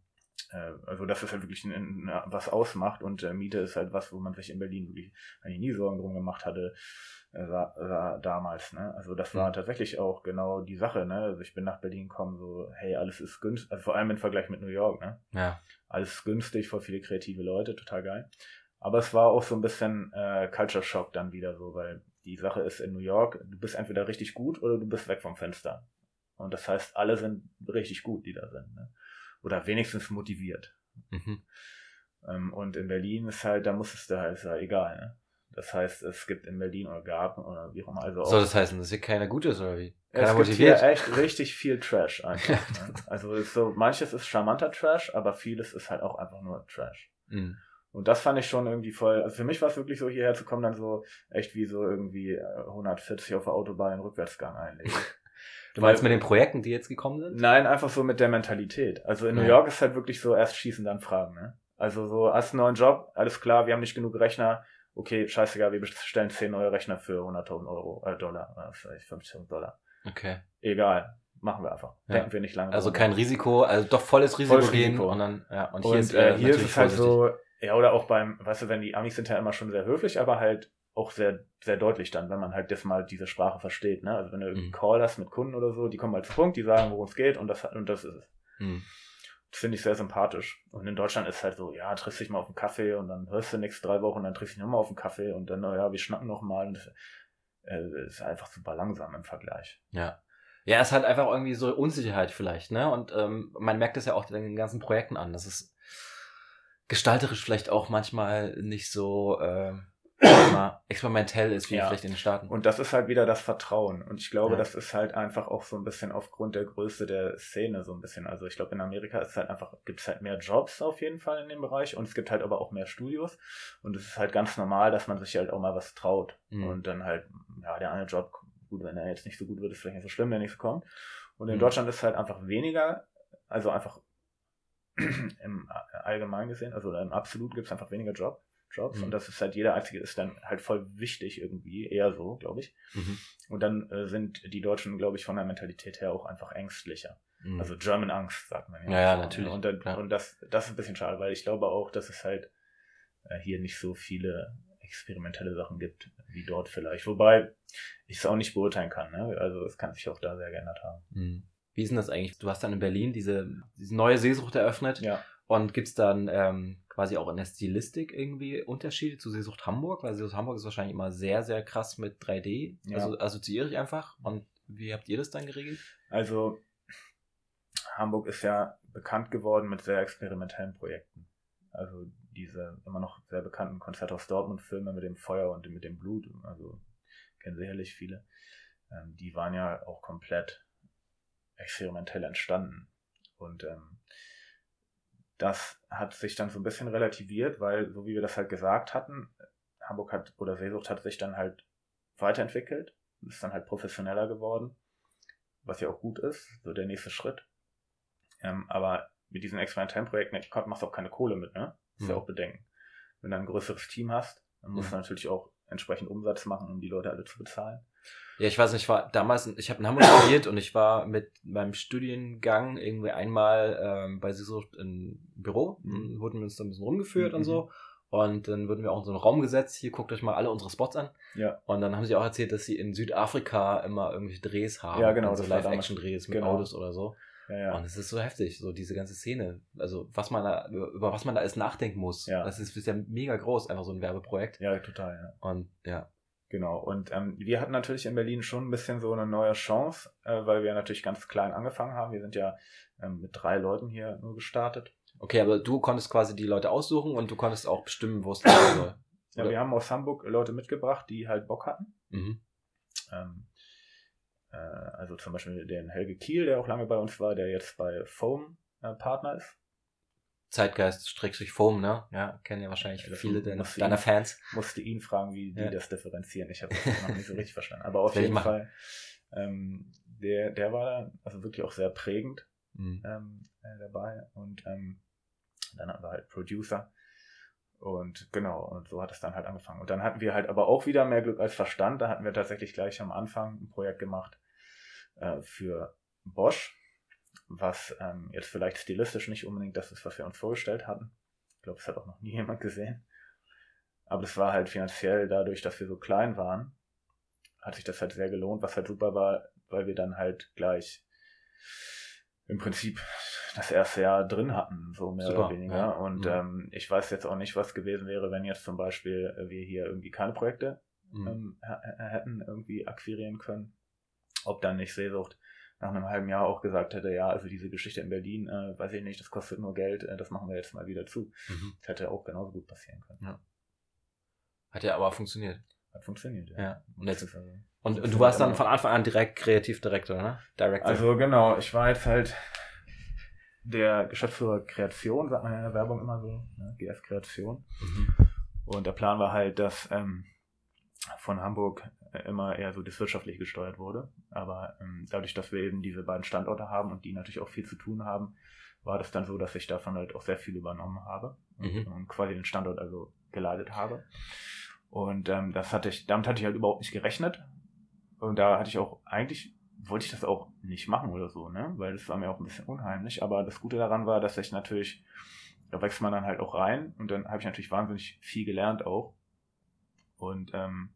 also dass es halt wirklich ein, ein, was ausmacht und äh, Miete ist halt was, wo man sich in Berlin wirklich eigentlich nie Sorgen drum gemacht hatte äh, äh, damals. Ne? Also das war mhm. tatsächlich auch genau die Sache. Ne? Also ich bin nach Berlin gekommen, so hey, alles ist günstig, also vor allem im Vergleich mit New York. Ne? Ja. Alles günstig, voll viele kreative Leute, total geil. Aber es war auch so ein bisschen äh, Culture Shock dann wieder so, weil die Sache ist in New York, du bist entweder richtig gut oder du bist weg vom Fenster. Und das heißt, alle sind richtig gut, die da sind. Ne? Oder wenigstens motiviert. Mhm. Ähm, und in Berlin ist halt, da muss es da halt, ist ja egal. Ne? Das heißt, es gibt in Berlin oder gab oder wie auch immer. Also Soll das heißen, dass hier keiner gut ist oder wie? Keiner es gibt motiviert? hier echt richtig viel Trash einfach. ne? Also so, manches ist charmanter Trash, aber vieles ist halt auch einfach nur Trash. Mhm. Und das fand ich schon irgendwie voll, also für mich war es wirklich so, hierher zu kommen, dann so echt wie so irgendwie 140 äh, auf der Autobahn in Rückwärtsgang einlegen. Du meinst mit den Projekten, die jetzt gekommen sind? Nein, einfach so mit der Mentalität. Also in New York ist halt wirklich so, erst schießen, dann fragen. Ne? Also so, hast einen neuen Job, alles klar, wir haben nicht genug Rechner, okay, scheißegal, wir bestellen 10 neue Rechner für 100.000 Euro, äh, Dollar, äh, vielleicht 50.000 Dollar. Okay. Egal, machen wir einfach. Ja. Denken wir nicht lange. Also kein Risiko, also doch volles Risiko volles gehen Risiko. und dann, ja, und hier und, ist, äh, hier ist es halt so, ja, oder auch beim, weißt du, wenn die Amis sind ja immer schon sehr höflich, aber halt auch sehr, sehr deutlich dann, wenn man halt das mal diese Sprache versteht, ne? Also wenn du einen mhm. Call hast mit Kunden oder so, die kommen halt zu Punkt, die sagen, worum es geht und das, und das ist es. Mhm. Das finde ich sehr sympathisch. Und in Deutschland ist halt so, ja, triffst dich mal auf einen Kaffee und dann hörst du nichts drei Wochen, dann triffst du dich nochmal auf einen Kaffee und dann, naja, wir schnacken nochmal und das äh, ist einfach super langsam im Vergleich. Ja. Ja, es hat einfach irgendwie so Unsicherheit vielleicht, ne? Und ähm, man merkt es ja auch in den ganzen Projekten an. Das ist gestalterisch vielleicht auch manchmal nicht so äh, experimentell ist wie ja. vielleicht in den Staaten. Und das ist halt wieder das Vertrauen. Und ich glaube, ja. das ist halt einfach auch so ein bisschen aufgrund der Größe der Szene so ein bisschen. Also ich glaube, in Amerika ist halt einfach, gibt es halt mehr Jobs auf jeden Fall in dem Bereich und es gibt halt aber auch mehr Studios. Und es ist halt ganz normal, dass man sich halt auch mal was traut. Mhm. Und dann halt, ja, der eine Job, gut, wenn er jetzt nicht so gut wird, ist vielleicht nicht so schlimm, der nächste kommt. Und in mhm. Deutschland ist halt einfach weniger, also einfach im Allgemeinen gesehen, also im Absolut gibt es einfach weniger Job, Jobs mhm. und das ist halt jeder einzige ist dann halt voll wichtig irgendwie, eher so, glaube ich. Mhm. Und dann äh, sind die Deutschen, glaube ich, von der Mentalität her auch einfach ängstlicher. Mhm. Also German Angst, sagt man ja. Ja, ja natürlich. Und, dann, und das, das ist ein bisschen schade, weil ich glaube auch, dass es halt äh, hier nicht so viele experimentelle Sachen gibt, wie dort vielleicht. Wobei ich es auch nicht beurteilen kann. Ne? Also es kann sich auch da sehr geändert haben. Mhm. Wie ist denn das eigentlich? Du hast dann in Berlin diese, diese neue Seesucht eröffnet. Ja. Und gibt es dann ähm, quasi auch in der Stilistik irgendwie Unterschiede zu Seesucht Hamburg? Weil Seesucht Hamburg ist wahrscheinlich immer sehr, sehr krass mit 3D. Ja. Also assoziiere ich einfach. Und wie habt ihr das dann geregelt? Also Hamburg ist ja bekannt geworden mit sehr experimentellen Projekten. Also diese immer noch sehr bekannten Konzert aus Dortmund-Filme mit dem Feuer und mit dem Blut. Also kennen sicherlich viele. Ähm, die waren ja auch komplett experimentell entstanden. Und ähm, das hat sich dann so ein bisschen relativiert, weil, so wie wir das halt gesagt hatten, Hamburg hat oder Seesucht hat sich dann halt weiterentwickelt, ist dann halt professioneller geworden, was ja auch gut ist, so der nächste Schritt. Ähm, aber mit diesen experimentellen Projekten machst du auch keine Kohle mit, ne? Das ist mhm. ja auch bedenken. Wenn du ein größeres Team hast, dann musst mhm. du natürlich auch entsprechend Umsatz machen, um die Leute alle zu bezahlen. Ja, ich weiß nicht, ich war damals, ich habe in Hamburg studiert und ich war mit meinem Studiengang irgendwie einmal ähm, bei Seesucht im Büro, mhm. wurden wir uns da ein bisschen rumgeführt mhm. und so. Und dann wurden wir auch in so einen Raum gesetzt, hier guckt euch mal alle unsere Spots an. Ja. Und dann haben sie auch erzählt, dass sie in Südafrika immer irgendwelche Drehs haben. Ja, genau. Also Live-Action-Drehs mit genau. Autos oder so. Ja, ja. Und es ist so heftig, so diese ganze Szene. Also was man da, über was man da alles nachdenken muss. Ja. Das ist, ist ja mega groß, einfach so ein Werbeprojekt. Ja, total, ja. Und ja, Genau, und ähm, wir hatten natürlich in Berlin schon ein bisschen so eine neue Chance, äh, weil wir natürlich ganz klein angefangen haben. Wir sind ja ähm, mit drei Leuten hier nur gestartet. Okay, aber du konntest quasi die Leute aussuchen und du konntest auch bestimmen, wo es sein soll. Ja, wir haben aus Hamburg Leute mitgebracht, die halt Bock hatten. Mhm. Ähm, äh, also zum Beispiel den Helge Kiel, der auch lange bei uns war, der jetzt bei Foam äh, Partner ist. Zeitgeist sich Foam, ne? Ja, kennen ja wahrscheinlich ja, viele deiner, deiner Fans. Musste ihn fragen, wie die ja. das differenzieren. Ich habe das noch nicht so richtig verstanden. Aber auf jeden Fall, ähm, der, der war da also wirklich auch sehr prägend mhm. ähm, äh, dabei. Und ähm, dann wir halt Producer. Und genau, und so hat es dann halt angefangen. Und dann hatten wir halt aber auch wieder mehr Glück als Verstand. Da hatten wir tatsächlich gleich am Anfang ein Projekt gemacht äh, für Bosch was ähm, jetzt vielleicht stilistisch nicht unbedingt das ist, was wir uns vorgestellt hatten. Ich glaube, es hat auch noch nie jemand gesehen. Aber es war halt finanziell dadurch, dass wir so klein waren, hat sich das halt sehr gelohnt, was halt super war, weil wir dann halt gleich im Prinzip das erste Jahr drin hatten, so mehr Super, oder weniger. ja. Und Mhm. ähm, ich weiß jetzt auch nicht, was gewesen wäre, wenn jetzt zum Beispiel wir hier irgendwie keine Projekte Mhm. ähm, hätten irgendwie akquirieren können. Ob dann nicht Seesucht nach einem halben Jahr auch gesagt hätte, ja, also diese Geschichte in Berlin, äh, weiß ich nicht, das kostet nur Geld, äh, das machen wir jetzt mal wieder zu. Mhm. Das hätte auch genauso gut passieren können. Hat ja aber funktioniert. Hat funktioniert, ja. Ja. Und, jetzt, also, und, und du warst dann von Anfang an direkt Kreativdirektor, ne? Director. Also genau, ich war jetzt halt der Geschäftsführer Kreation, sagt man ja in der Werbung immer so, ne? GF Kreation. mhm. Und der Plan war halt, dass ähm, von Hamburg äh, immer eher so das wirtschaftlich gesteuert wurde. Aber ähm, dadurch, dass wir eben diese beiden Standorte haben und die natürlich auch viel zu tun haben, war das dann so, dass ich davon halt auch sehr viel übernommen habe und, Mhm. und quasi den Standort also geleitet habe. Und ähm, das hatte ich, damit hatte ich halt überhaupt nicht gerechnet. Und da hatte ich auch, eigentlich wollte ich das auch nicht machen oder so, ne? Weil das war mir auch ein bisschen unheimlich. Aber das Gute daran war, dass ich natürlich, da wächst man dann halt auch rein und dann habe ich natürlich wahnsinnig viel gelernt auch. Und ähm,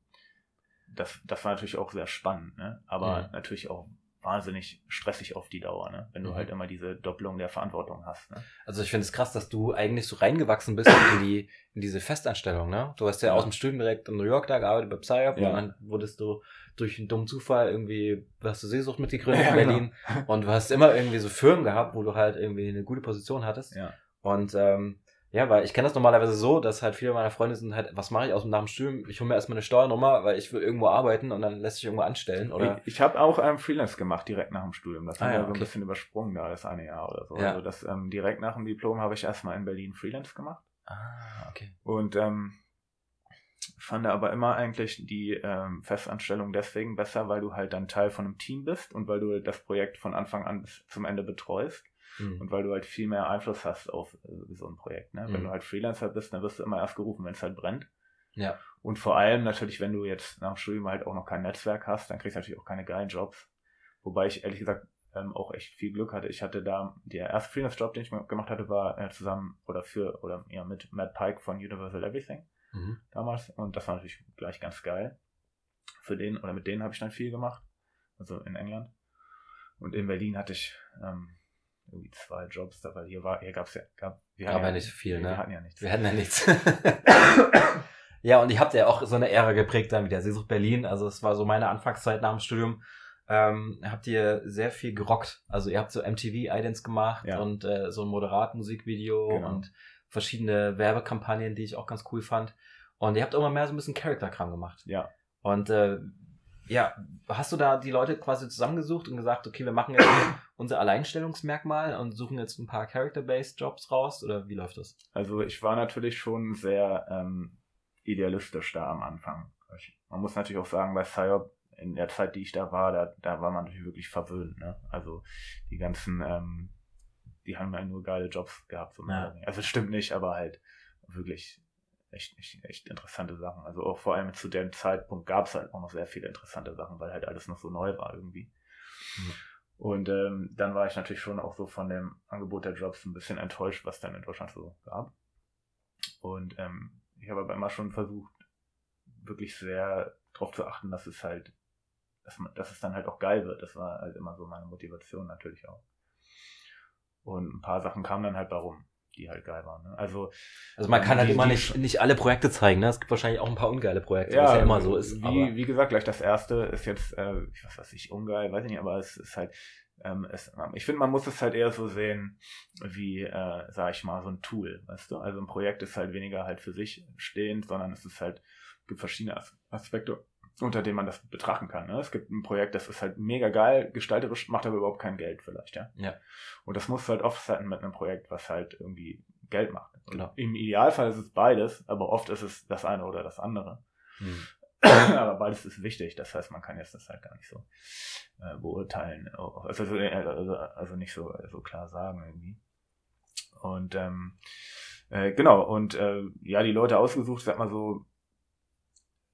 das, das war natürlich auch sehr spannend, ne? Aber Mhm. natürlich auch wahnsinnig stressig auf die Dauer, ne? Wenn du Mhm. halt immer diese Doppelung der Verantwortung hast, ne? Also ich finde es krass, dass du eigentlich so reingewachsen bist in die in diese Festanstellung, ne? Du hast ja, Ja. aus dem Studium direkt in New York da gearbeitet bei Psyop Ja. und dann wurdest du durch einen dummen Zufall irgendwie, hast du Seesucht mitgegründet Ja, in Berlin und du hast immer irgendwie so Firmen gehabt, wo du halt irgendwie eine gute Position hattest. Ja. Und ähm, ja, weil ich kenne das normalerweise so, dass halt viele meiner Freunde sind halt, was mache ich aus dem nach dem Studium? Ich hole mir erstmal eine Steuernummer, weil ich will irgendwo arbeiten und dann lässt sich irgendwo anstellen oder Ich, ich habe auch ähm, Freelance gemacht direkt nach dem Studium. Das Ah, haben wir ja, so ein okay. bisschen übersprungen da, das eine Jahr oder so. Ja. Also das ähm, direkt nach dem Diplom habe ich erstmal in Berlin Freelance gemacht. Ah, okay. Und ähm, fand aber immer eigentlich die ähm, Festanstellung deswegen besser, weil du halt dann Teil von einem Team bist und weil du das Projekt von Anfang an bis zum Ende betreust Mhm. und weil du halt viel mehr Einfluss hast auf äh, so ein Projekt. Ne? Wenn Mhm. du halt Freelancer bist, dann wirst du immer erst gerufen, wenn es halt brennt. Ja. Und vor allem natürlich, wenn du jetzt nach dem Studium halt auch noch kein Netzwerk hast, dann kriegst du natürlich auch keine geilen Jobs. Wobei ich ehrlich gesagt ähm, auch echt viel Glück hatte. Ich hatte da, der erste Freelance-Job, den ich gemacht hatte, war äh, zusammen oder für oder ja mit Matt Pike von Universal Everything Mhm. damals. Und das war natürlich gleich ganz geil. Für den oder mit denen habe ich dann viel gemacht. Also in England. Und in Berlin hatte ich ähm, irgendwie zwei Jobs, da, weil hier war, hier gab's ja, gab, wir Gab hatten ja nicht so viel, wir, ne? Wir hatten ja nichts. Wir hatten ja nichts. ja, und ihr habt ja auch so eine Ära geprägt dann mit der Seesucht Berlin. Also es war so meine Anfangszeit nach dem Studium. Ähm, habt ihr sehr viel gerockt. Also ihr habt so MTV-Idents gemacht Ja. und äh, so ein moderat Musikvideo Genau. und verschiedene Werbekampagnen, die ich auch ganz cool fand. Und ihr habt auch immer mehr so ein bisschen Charakterkram gemacht. Ja. Und äh, ja, hast du da die Leute quasi zusammengesucht und gesagt, okay, wir machen jetzt unser Alleinstellungsmerkmal und suchen jetzt ein paar Character-Based Jobs raus? Oder wie läuft das? Also ich war natürlich schon sehr ähm, idealistisch da am Anfang. Man muss natürlich auch sagen, bei Psyop, in der Zeit, die ich da war, da, da war man natürlich wirklich verwöhnt. Ne? Also die ganzen, ähm, die haben ja nur geile Jobs gehabt. So Ja. Also es stimmt nicht, aber halt wirklich echt, echt, echt interessante Sachen. Also auch vor allem zu dem Zeitpunkt gab es halt auch noch sehr viele interessante Sachen, weil halt alles noch so neu war irgendwie. Mhm. Und ähm, dann war ich natürlich schon auch so von dem Angebot der Jobs ein bisschen enttäuscht, was dann in Deutschland so gab. Und ähm, ich habe aber immer schon versucht, wirklich sehr darauf zu achten, dass es halt, dass, man, dass es dann halt auch geil wird. Das war halt immer so meine Motivation natürlich auch. Und ein paar Sachen kamen dann halt warum, die halt geil waren. Ne? Also Also man kann halt Die- immer die- nicht, nicht alle Projekte zeigen, ne? Es gibt wahrscheinlich auch ein paar ungeile Projekte, was ja immer so ist. Wie, wie gesagt, gleich das erste ist jetzt, äh, was weiß ich, ungeil, weiß ich nicht, aber es ist halt, ähm, es, ich finde, man muss es halt eher so sehen, wie, äh, sag ich mal, so ein Tool, weißt du? Also ein Projekt ist halt weniger halt für sich stehend, sondern es ist halt, gibt verschiedene As Aspekte, unter denen man das betrachten kann. Ne? Es gibt ein Projekt, das ist halt mega geil, gestalterisch, macht aber überhaupt kein Geld vielleicht, ja. Ja. Und das muss halt offsetten mit einem Projekt, was halt irgendwie Geld macht. Genau. Im Idealfall ist es beides, aber oft ist es das eine oder das andere. Hm. aber beides ist wichtig. Das heißt, man kann jetzt das halt gar nicht so äh, beurteilen. Also, also, also, also nicht so, so klar sagen irgendwie. Und ähm, äh, genau, und äh, ja, die Leute ausgesucht, sag mal so,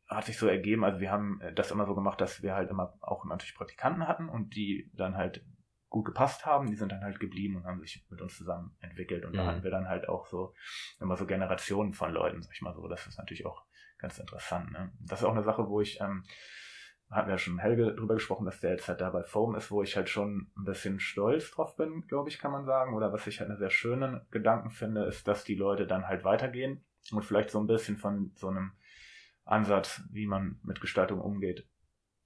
hat sich so ergeben, also wir haben äh, das immer so gemacht, dass wir halt immer auch natürlich Praktikanten hatten und die dann halt gut gepasst haben, die sind dann halt geblieben und haben sich mit uns zusammen entwickelt und da Mhm. hatten wir dann halt auch so immer so Generationen von Leuten, sag ich mal so, das ist natürlich auch ganz interessant. Ne? Das ist auch eine Sache, wo ich ähm, hatten ja schon Helge drüber gesprochen, dass der jetzt halt da bei Foam ist, wo ich halt schon ein bisschen stolz drauf bin, glaube ich, kann man sagen. Oder was ich halt einen sehr schönen Gedanken finde, ist, dass die Leute dann halt weitergehen und vielleicht so ein bisschen von so einem Ansatz, wie man mit Gestaltung umgeht,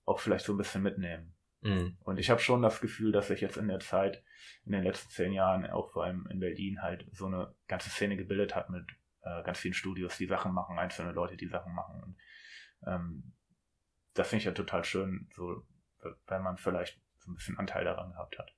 auch vielleicht so ein bisschen mitnehmen. Mhm. Und ich habe schon das Gefühl, dass sich jetzt in der Zeit, in den letzten zehn Jahren, auch vor allem in Berlin, halt so eine ganze Szene gebildet hat mit äh, ganz vielen Studios, die Sachen machen, einzelne Leute, die Sachen machen. Und ähm, das finde ich ja total schön, so, wenn man vielleicht so ein bisschen Anteil daran gehabt hat.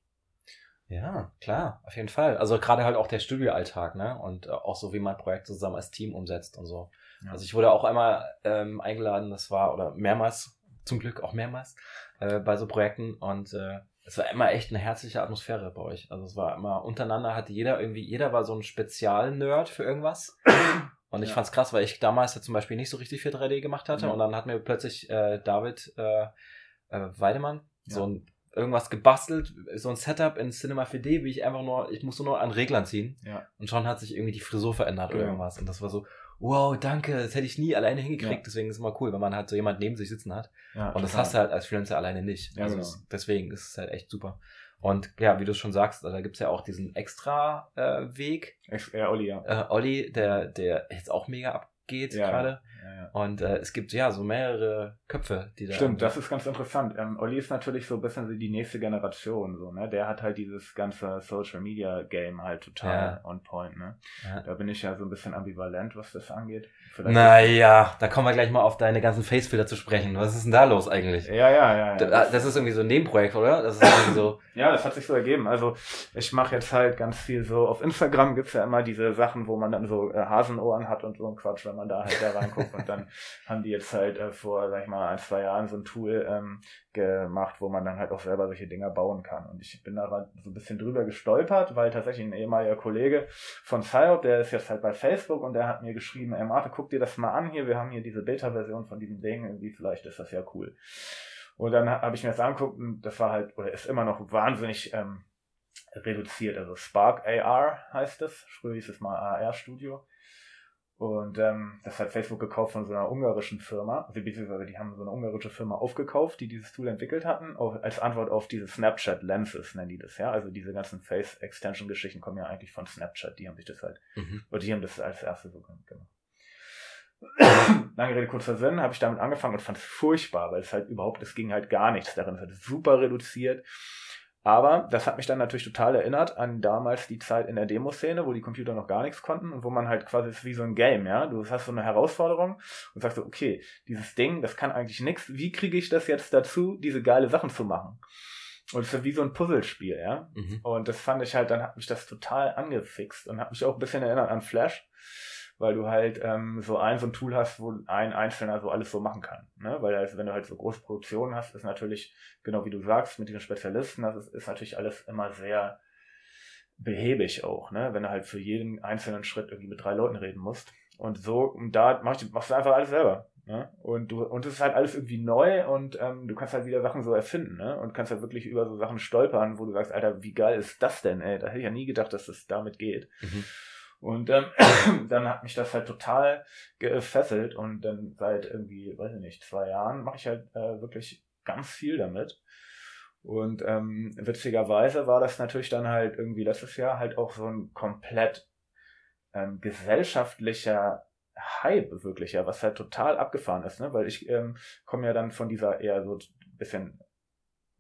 Ja, klar, auf jeden Fall. Also gerade halt auch der Studioalltag, ne? Und äh, auch so, wie man Projekte zusammen als Team umsetzt und so. Ja. Also ich wurde auch einmal ähm, eingeladen, das war, oder mehrmals, zum Glück auch mehrmals, äh, bei so Projekten und äh, es war immer echt eine herzliche Atmosphäre bei euch. Also es war immer untereinander hatte jeder irgendwie, jeder war so ein Spezial-Nerd für irgendwas. Und ich ja. fand's krass, weil ich damals ja zum Beispiel nicht so richtig viel 3D gemacht hatte. Ja. Und dann hat mir plötzlich äh, David äh, äh, Weidemann ja. so ein irgendwas gebastelt, so ein Setup in Cinema 4D, wie ich einfach nur, ich musste nur an Reglern ziehen. Ja. Und schon hat sich irgendwie die Frisur verändert oder irgendwas. Und das war so, wow, danke, das hätte ich nie alleine hingekriegt. Ja. Deswegen ist es immer cool, wenn man halt so jemand neben sich sitzen hat. Ja, und das hast du halt als Freelancer alleine nicht. Ja, also genau. das, deswegen ist es halt echt super. Und ja, wie du schon sagst, da gibt's ja auch diesen extra äh, Weg. Ja, Olli, ja. Äh, Olli, der, der jetzt auch mega abgeht ja, gerade. Ja, ja. Und äh, es gibt ja so mehrere Köpfe, die da. Stimmt, das ist ganz interessant. Ähm, Olli ist natürlich so ein bisschen die nächste Generation, so, ne? Der hat halt dieses ganze Social Media Game halt total on point, ne? Da bin ich ja so ein bisschen ambivalent, was das angeht. Vielleicht naja, da kommen wir gleich mal auf deine ganzen Facefilter zu sprechen. Was ist denn da los eigentlich? Ja, ja, ja. ja. Das, ist irgendwie so ein Nebenprojekt, oder? Das ist irgendwie so. ja, das hat sich so ergeben. Also ich mache jetzt halt ganz viel so. Auf Instagram gibt's ja immer diese Sachen, wo man dann so äh, Hasenohren hat und so ein Quatsch, wenn man da halt da reinguckt. und dann haben die jetzt halt äh, vor, sag ich mal, ein, zwei Jahren so ein Tool ähm, gemacht, wo man dann halt auch selber solche Dinger bauen kann. Und ich bin da so ein bisschen drüber gestolpert, weil tatsächlich ein ehemaliger Kollege von Psyop, der ist jetzt halt bei Facebook und der hat mir geschrieben, ey Marte, guck dir das mal an hier, wir haben hier diese Beta-Version von diesem Ding, irgendwie vielleicht ist das ja cool. Und dann habe ich mir das angeguckt und das war halt, oder ist immer noch wahnsinnig ähm, reduziert. Also Spark AR heißt es. Früher hieß es mal AR Studio. Und ähm, das hat Facebook gekauft von so einer ungarischen Firma, also beziehungsweise die haben so eine ungarische Firma aufgekauft, die dieses Tool entwickelt hatten, auf, als Antwort auf diese Snapchat Lenses nennen die das, ja. Also diese ganzen Face Extension Geschichten kommen ja eigentlich von Snapchat, die haben sich das halt, mhm. oder die haben das als erste so gemacht. Lange Rede, kurzer Sinn, habe ich damit angefangen und fand es furchtbar, weil es halt überhaupt, es ging halt gar nichts darin, es hat super reduziert aber das hat mich dann natürlich total erinnert an damals die Zeit in der Demoszene, wo die Computer noch gar nichts konnten und wo man halt quasi ist wie so ein Game, ja. Du hast so eine Herausforderung und sagst so, okay, dieses Ding, das kann eigentlich nichts. Wie kriege ich das jetzt dazu, diese geile Sachen zu machen? Und es ist wie so ein Puzzlespiel, ja. Mhm. Und das fand ich halt, dann hat mich das total angefixt und hat mich auch ein bisschen erinnert an Flash weil du halt ähm, so ein so ein Tool hast, wo ein Einzelner so alles so machen kann. Ne? Weil also, wenn du halt so große Produktionen hast, ist natürlich, genau wie du sagst, mit diesen Spezialisten, das ist, ist natürlich alles immer sehr behäbig auch, ne? Wenn du halt für jeden einzelnen Schritt irgendwie mit drei Leuten reden musst. Und so, und da machst du, machst du einfach alles selber. Ne? Und du, und es ist halt alles irgendwie neu und ähm, du kannst halt wieder Sachen so erfinden, ne? Und kannst halt wirklich über so Sachen stolpern, wo du sagst, Alter, wie geil ist das denn, ey? Da hätte ich ja nie gedacht, dass das damit geht. Mhm. Und ähm, dann hat mich das halt total gefesselt und dann seit irgendwie, weiß ich nicht, zwei Jahren mache ich halt äh, wirklich ganz viel damit. Und ähm, witzigerweise war das natürlich dann halt irgendwie letztes Jahr halt auch so ein komplett ähm, gesellschaftlicher Hype wirklich, ja, was halt total abgefahren ist, ne? Weil ich ähm, komme ja dann von dieser eher so bisschen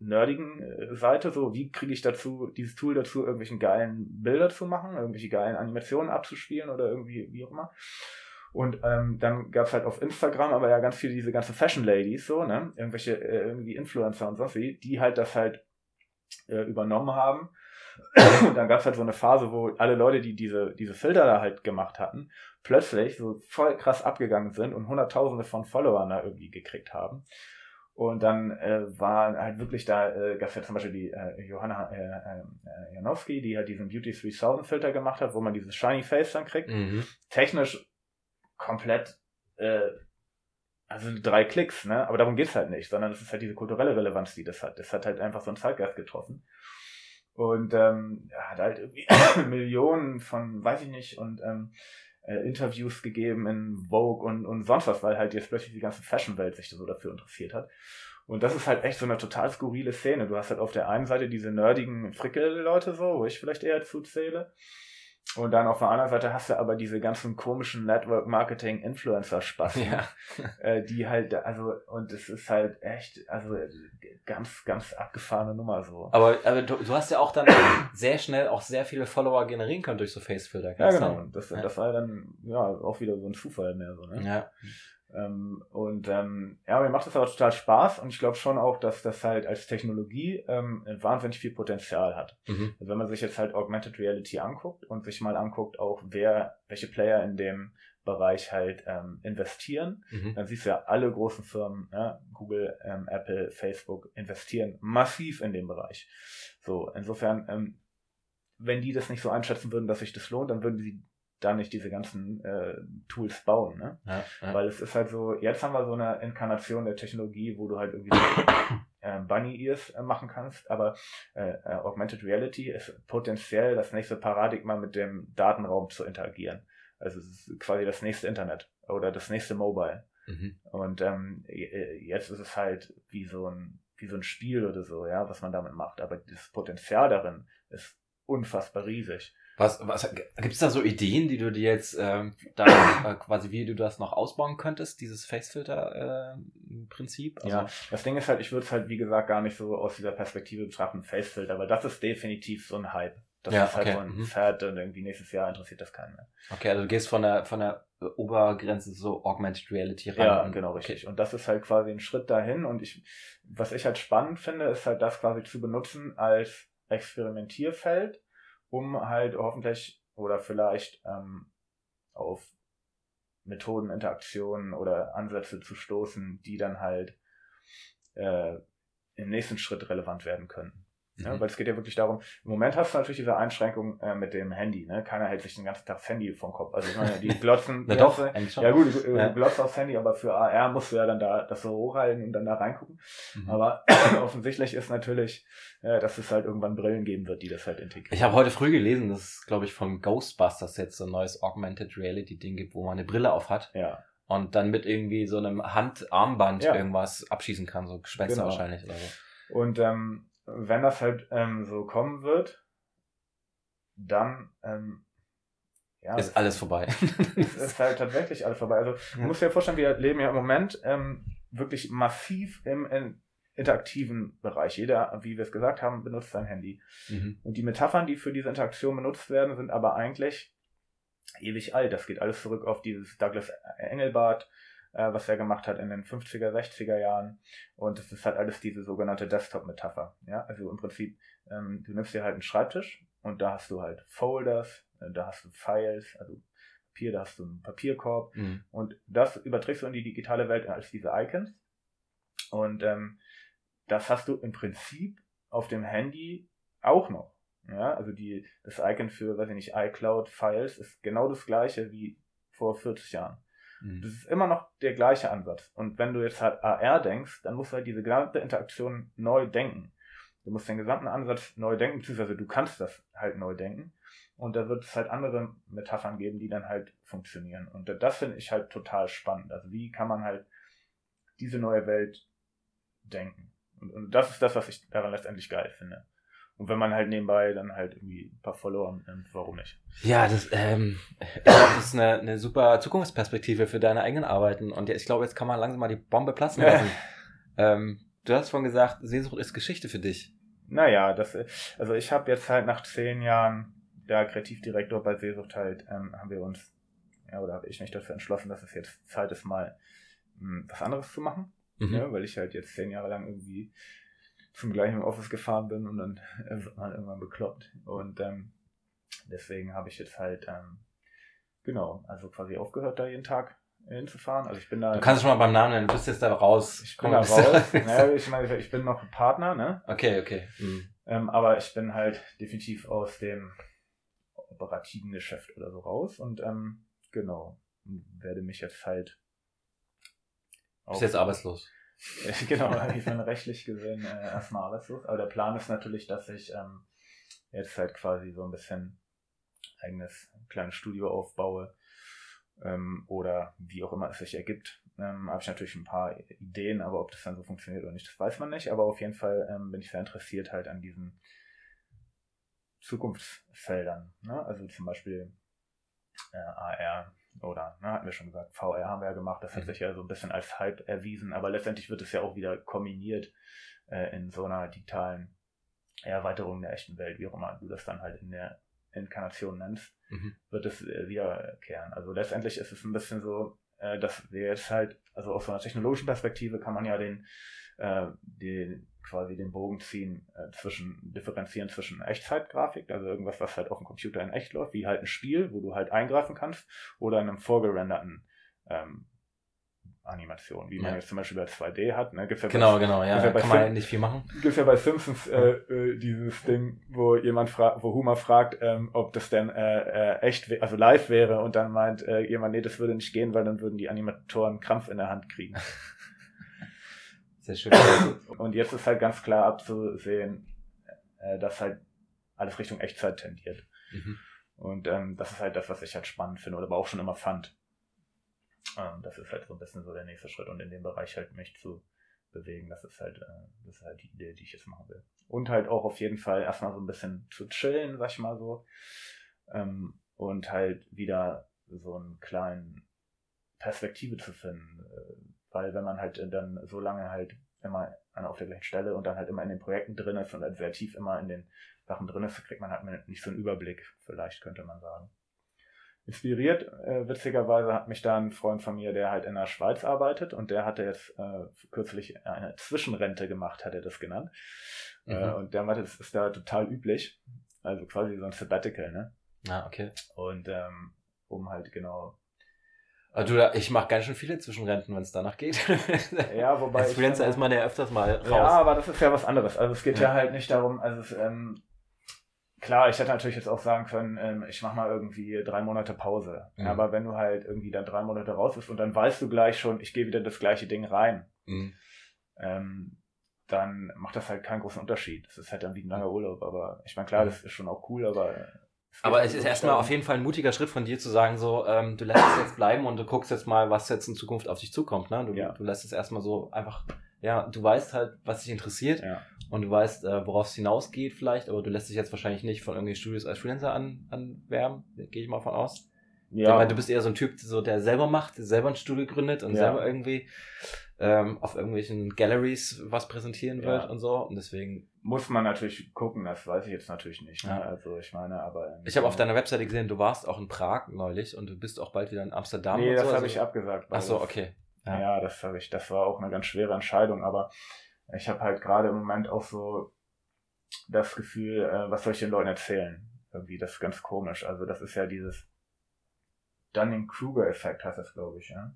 nerdigen äh, Seite, so wie kriege ich dazu, dieses Tool dazu, irgendwelchen geilen Bilder zu machen, irgendwelche geilen Animationen abzuspielen oder irgendwie, wie auch immer. Und ähm, dann gab es halt auf Instagram aber ja ganz viele diese ganzen Fashion Ladies, so, ne? Irgendwelche, äh, irgendwie Influencer und sonst wie, die halt das halt äh, übernommen haben. und dann gab es halt so eine Phase, wo alle Leute, die diese, diese Filter da halt gemacht hatten, plötzlich so voll krass abgegangen sind und hunderttausende von Followern da irgendwie gekriegt haben. Und dann äh, war halt wirklich da, äh, gab es ja zum Beispiel die äh, Johanna äh, äh, Janowski, die halt diesen Beauty 3000 Filter gemacht hat, wo man dieses Shiny Face dann kriegt. Mhm. Technisch komplett, äh, also drei Klicks, ne? Aber darum geht's halt nicht, sondern es ist halt diese kulturelle Relevanz, die das hat. Das hat halt einfach so einen Zeitgeist getroffen. Und ähm, hat halt irgendwie Millionen von, weiß ich nicht, und ähm, äh, Interviews gegeben in Vogue und, und sonst was, weil halt jetzt plötzlich die ganze Fashion-Welt sich so dafür interessiert hat. Und das ist halt echt so eine total skurrile Szene. Du hast halt auf der einen Seite diese nerdigen Frickel-Leute so, wo ich vielleicht eher zuzähle. Und dann auf der anderen Seite hast du aber diese ganzen komischen Network-Marketing-Influencer-Spaß, Ja. äh, die halt, also, und es ist halt echt, also ganz, ganz abgefahrene Nummer so. Aber, aber du, du hast ja auch dann sehr schnell auch sehr viele Follower generieren können durch so Facefilter. Ja, genau. sein? Das, Ja. das war dann, ja, auch wieder so ein Zufall mehr so, ne? Ja. Ähm, und ähm, ja, mir macht das aber total Spaß und ich glaube schon auch, dass das halt als Technologie ähm, wahnsinnig viel Potenzial hat. Mhm. Also wenn man sich jetzt halt Augmented Reality anguckt und sich mal anguckt, auch wer, welche Player in dem Bereich halt ähm, investieren, Mhm. dann siehst du ja alle großen Firmen, ja, Google, ähm, Apple, Facebook, investieren massiv in dem Bereich. So, insofern, ähm, wenn die das nicht so einschätzen würden, dass sich das lohnt, dann würden sie da nicht diese ganzen äh, Tools bauen, ne? Ja, ja. Weil es ist halt so, jetzt haben wir so eine Inkarnation der Technologie, wo du halt irgendwie so, äh, Bunny Ears äh, machen kannst, aber äh, äh, Augmented Reality ist potenziell das nächste Paradigma mit dem Datenraum zu interagieren. Also es ist quasi das nächste Internet oder das nächste Mobile. Mhm. Und ähm, j- jetzt ist es halt wie so ein wie so ein Spiel oder so, ja, was man damit macht. Aber das Potenzial darin ist unfassbar riesig. Was, was, gibt es da so Ideen, die du dir jetzt ähm, da äh, quasi, wie du das noch ausbauen könntest, dieses Facefilter-Prinzip? Ja, das Ding ist halt, ich würde es halt, wie gesagt, gar nicht so aus dieser Perspektive betrachten, Facefilter, weil das ist definitiv so ein Hype. Das Ja, ist halt okay, so ein mhm. Fad und irgendwie nächstes Jahr interessiert das keinen mehr. Okay, also du gehst von der, von der Obergrenze so Augmented Reality ran. Ja, und- genau, okay. richtig. Und das ist halt quasi ein Schritt dahin. Und ich, was ich halt spannend finde, ist halt das quasi zu benutzen als Experimentierfeld, um halt hoffentlich oder vielleicht ähm, auf Methoden, Interaktionen oder Ansätze zu stoßen, die dann halt äh, im nächsten Schritt relevant werden können. Ja, Mhm. weil es geht ja wirklich darum, im Moment hast du natürlich diese Einschränkung äh, mit dem Handy, ne? Keiner hält sich den ganzen Tag das Handy vom Kopf. Also ich meine, die glotzen. Na doch, ganze- ja gut, du, Ja. glotzt aufs Handy, aber für AR musst du ja dann da das so hochhalten und dann da reingucken. Mhm. Aber offensichtlich ist natürlich, äh, dass es halt irgendwann Brillen geben wird, die das halt integrieren. Ich habe heute früh gelesen, dass es, glaube ich, von Ghostbusters jetzt so ein neues Augmented Reality Ding gibt, wo man eine Brille auf hat ja, und dann mit irgendwie so einem Handarmband Ja. irgendwas abschießen kann, so Gespenster Genau. wahrscheinlich oder so. und ähm, wenn das halt ähm, so kommen wird, dann ähm, ja, Ist alles vorbei. es ist halt tatsächlich alles vorbei. Also Ja. du musst dir vorstellen, wir leben ja im Moment ähm, wirklich massiv im, in, interaktiven Bereich. Jeder, wie wir es gesagt haben, benutzt sein Handy. mhm. Und die Metaphern, die für diese Interaktion benutzt werden, sind aber eigentlich ewig alt. Das geht alles zurück auf dieses Douglas Engelbart, äh, was er gemacht hat in den 50er, 60er Jahren. Und es ist halt alles diese sogenannte Desktop-Metapher. Ja, also im Prinzip, ähm, du nimmst dir halt einen Schreibtisch und da hast du halt Folders, äh, da hast du Files, also Papier, da hast du einen Papierkorb. Mhm. Und das überträgst du in die digitale Welt als diese Icons. Und ähm, das hast du im Prinzip auf dem Handy auch noch. Ja, also die, das Icon für, weiß ich nicht, iCloud Files ist genau das gleiche wie vor 40 Jahren. Das Mhm. ist immer noch der gleiche Ansatz. Und wenn du jetzt halt AR denkst, dann musst du halt diese gesamte Interaktion neu denken. Du musst den gesamten Ansatz neu denken, beziehungsweise du kannst das halt neu denken. Und da wird es halt andere Metaphern geben, die dann halt funktionieren. Und das finde ich halt total spannend. Also wie kann man halt diese neue Welt denken? Und, und das ist das, was ich daran letztendlich geil finde. Und wenn man halt nebenbei dann halt irgendwie ein paar Follower nimmt, warum nicht? Ja, das, ähm, das ist eine, eine super Zukunftsperspektive für deine eigenen Arbeiten. Und ja, ich glaube, jetzt kann man langsam mal die Bombe platzen lassen. ähm, du hast vorhin gesagt, Sehnsucht ist Geschichte für dich. Naja, das, also ich habe jetzt halt nach zehn Jahren der Kreativdirektor bei Seesucht halt, ähm, haben wir uns, ja, oder habe ich mich dafür entschlossen, dass es jetzt Zeit ist, mal mh, was anderes zu machen. Mhm. Ja, weil ich halt jetzt zehn Jahre lang irgendwie zum gleichen Office gefahren bin und dann wird man irgendwann bekloppt. Und ähm, deswegen habe ich jetzt halt, ähm, genau, also quasi aufgehört, da jeden Tag hinzufahren. Also ich bin da. Du kannst schon mal beim Namen nennen, du bist jetzt da raus. ich Komm bin da raus. naja, ich meine, ich bin noch Partner, ne? Okay, okay. Mhm. Ähm, aber ich bin halt definitiv aus dem operativen Geschäft oder so raus und ähm, genau, werde mich jetzt halt Bist jetzt arbeitslos. genau, bin rechtlich gesehen äh, erstmal arbeitslos. Aber der Plan ist natürlich, dass ich ähm, jetzt halt quasi so ein bisschen eigenes kleines Studio aufbaue ähm, oder wie auch immer es sich ergibt. ähm, habe ich natürlich ein paar Ideen, aber ob das dann so funktioniert oder nicht, das weiß man nicht. Aber auf jeden Fall ähm, bin ich sehr interessiert halt an diesen Zukunftsfeldern. Ne? Also zum Beispiel äh, AR oder, ne, hatten wir schon gesagt, VR haben wir ja gemacht, das hat mhm. sich ja so ein bisschen als Hype erwiesen, aber letztendlich wird es ja auch wieder kombiniert äh, in so einer digitalen Erweiterung der echten Welt, wie auch immer du das dann halt in der Inkarnation nennst, mhm. wird es äh, wiederkehren. Also letztendlich ist es ein bisschen so, äh, dass wir jetzt halt, also aus so einer technologischen Perspektive kann man ja den, äh, den quasi den Bogen ziehen äh, zwischen, differenzieren zwischen Echtzeitgrafik, also irgendwas, was halt auf dem Computer in echt läuft, wie halt ein Spiel, wo du halt eingreifen kannst, oder einem vorgerenderten ähm, Animation, wie ja. man jetzt zum Beispiel bei 2D hat. Ne? Gibt's ja genau, bei, genau, ja, ja kann man ja nicht viel machen. Gibt ja bei Simpsons äh, äh, dieses Ding, wo jemand fragt, wo Homer fragt, ähm, ob das denn äh, äh, echt, also live wäre und dann meint äh, jemand, nee, das würde nicht gehen, weil dann würden die Animatoren Krampf in der Hand kriegen. Sehr schön. und jetzt ist halt ganz klar abzusehen, äh, dass halt alles Richtung Echtzeit tendiert. Mhm. Und ähm, das ist halt das, was ich halt spannend finde oder aber auch schon immer fand. Ähm, das ist halt so ein bisschen so der nächste Schritt und in dem Bereich halt mich zu bewegen. Das ist halt, äh, das ist halt die Idee, die ich jetzt machen will. Und halt auch auf jeden Fall erstmal so ein bisschen zu chillen, sag ich mal so. Ähm, und halt wieder so einen kleinen Perspektive zu finden. Äh, weil wenn man halt dann so lange halt immer auf der gleichen Stelle und dann halt immer in den Projekten drin ist und halt sehr tief immer in den Sachen drin ist, kriegt man halt nicht so einen Überblick, vielleicht könnte man sagen inspiriert. Äh, witzigerweise hat mich da ein Freund von mir, der halt in der Schweiz arbeitet und der hatte jetzt äh, kürzlich eine Zwischenrente gemacht, hat er das genannt. Äh, mhm. Äh, und der meinte, das ist da total üblich. Also quasi so ein Sabbatical, ne? Ah, okay. Und ähm, um halt genau also du, ich mache ganz schön viele Zwischenrenten, wenn es danach geht. ja, wobei. Als Freelancer ist man ja öfters mal raus. Ja, aber das ist ja was anderes. Also es geht ja, ja halt nicht darum, also es, ähm, klar, ich hätte natürlich jetzt auch sagen können, ähm, ich mache mal irgendwie drei Monate Pause. Mhm. Aber wenn du halt irgendwie dann drei Monate raus bist und dann weißt du gleich schon, ich gehe wieder das gleiche Ding rein, mhm. ähm, dann macht das halt keinen großen Unterschied. Das ist halt dann wie ein langer Urlaub. Aber ich meine, klar, mhm. das ist schon auch cool, aber. Aber es ist erstmal auf jeden Fall ein mutiger Schritt von dir zu sagen, so, ähm, du lässt es jetzt bleiben und du guckst jetzt mal, was jetzt in Zukunft auf dich zukommt. Ne? Du, ja. du lässt es erstmal so einfach ja, du weißt halt, was dich interessiert ja. und du weißt, äh, worauf es hinausgeht vielleicht, aber du lässt dich jetzt wahrscheinlich nicht von irgendwelchen Studios als Freelancer an, anwerben, gehe ich mal von aus. Ja. Weil du bist eher so ein Typ, so, der selber macht, der selber ein Studio gründet und ja. selber irgendwie ähm, auf irgendwelchen Galleries was präsentieren wird und so. Und deswegen. Muss man natürlich gucken, das weiß ich jetzt natürlich nicht. Ne? Also ich meine, aber. Ich habe auf deiner Webseite gesehen, du warst auch in Prag neulich und du bist auch bald wieder in Amsterdam. Nee, das so. habe also, ich abgesagt. Ach so, okay. Ja, ja das habe ich, das war auch eine ganz schwere Entscheidung, aber ich habe halt gerade im Moment auch so das Gefühl, äh, was soll ich den Leuten erzählen? Irgendwie, das ist ganz komisch. Also das ist ja dieses Dunning-Kruger-Effekt, heißt das, glaube ich, ja.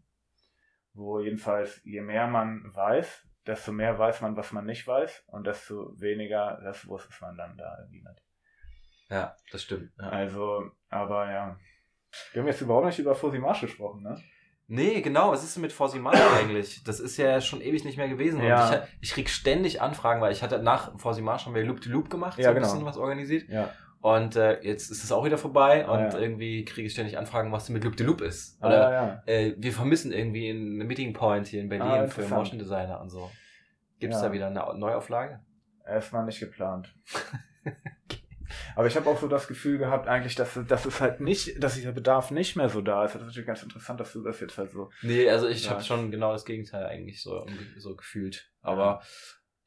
Wo jedenfalls, je mehr man weiß, desto mehr weiß man, was man nicht weiß und desto weniger das wusste man dann da irgendwie nicht. Ja, das stimmt. Ja. Also, aber ja. Wir haben jetzt überhaupt nicht über Marsh gesprochen, ne? Nee, genau, was ist denn mit Forsimano eigentlich? Das ist ja schon ewig nicht mehr gewesen. Ja. ich, ich krieg ständig Anfragen, weil ich hatte nach Forsimano schon wir Loop to Loop gemacht, ja, so ein genau. bisschen was organisiert. Ja. Und äh, jetzt ist es auch wieder vorbei ah, und ja. irgendwie kriege ich ständig Anfragen, was denn mit Loop to Loop ist. Ah, Oder ah, ja. äh, wir vermissen irgendwie einen Meeting Point hier in Berlin ah, für Motion Designer und so. Gibt es da wieder eine Neuauflage? Erstmal nicht geplant. Aber ich habe auch so das Gefühl gehabt, eigentlich, dass, dass es halt nicht, dass dieser Bedarf nicht mehr so da ist. Das ist natürlich ganz interessant, dass du das jetzt halt so. Nee, also ich habe schon genau das Gegenteil eigentlich so, so gefühlt. Aber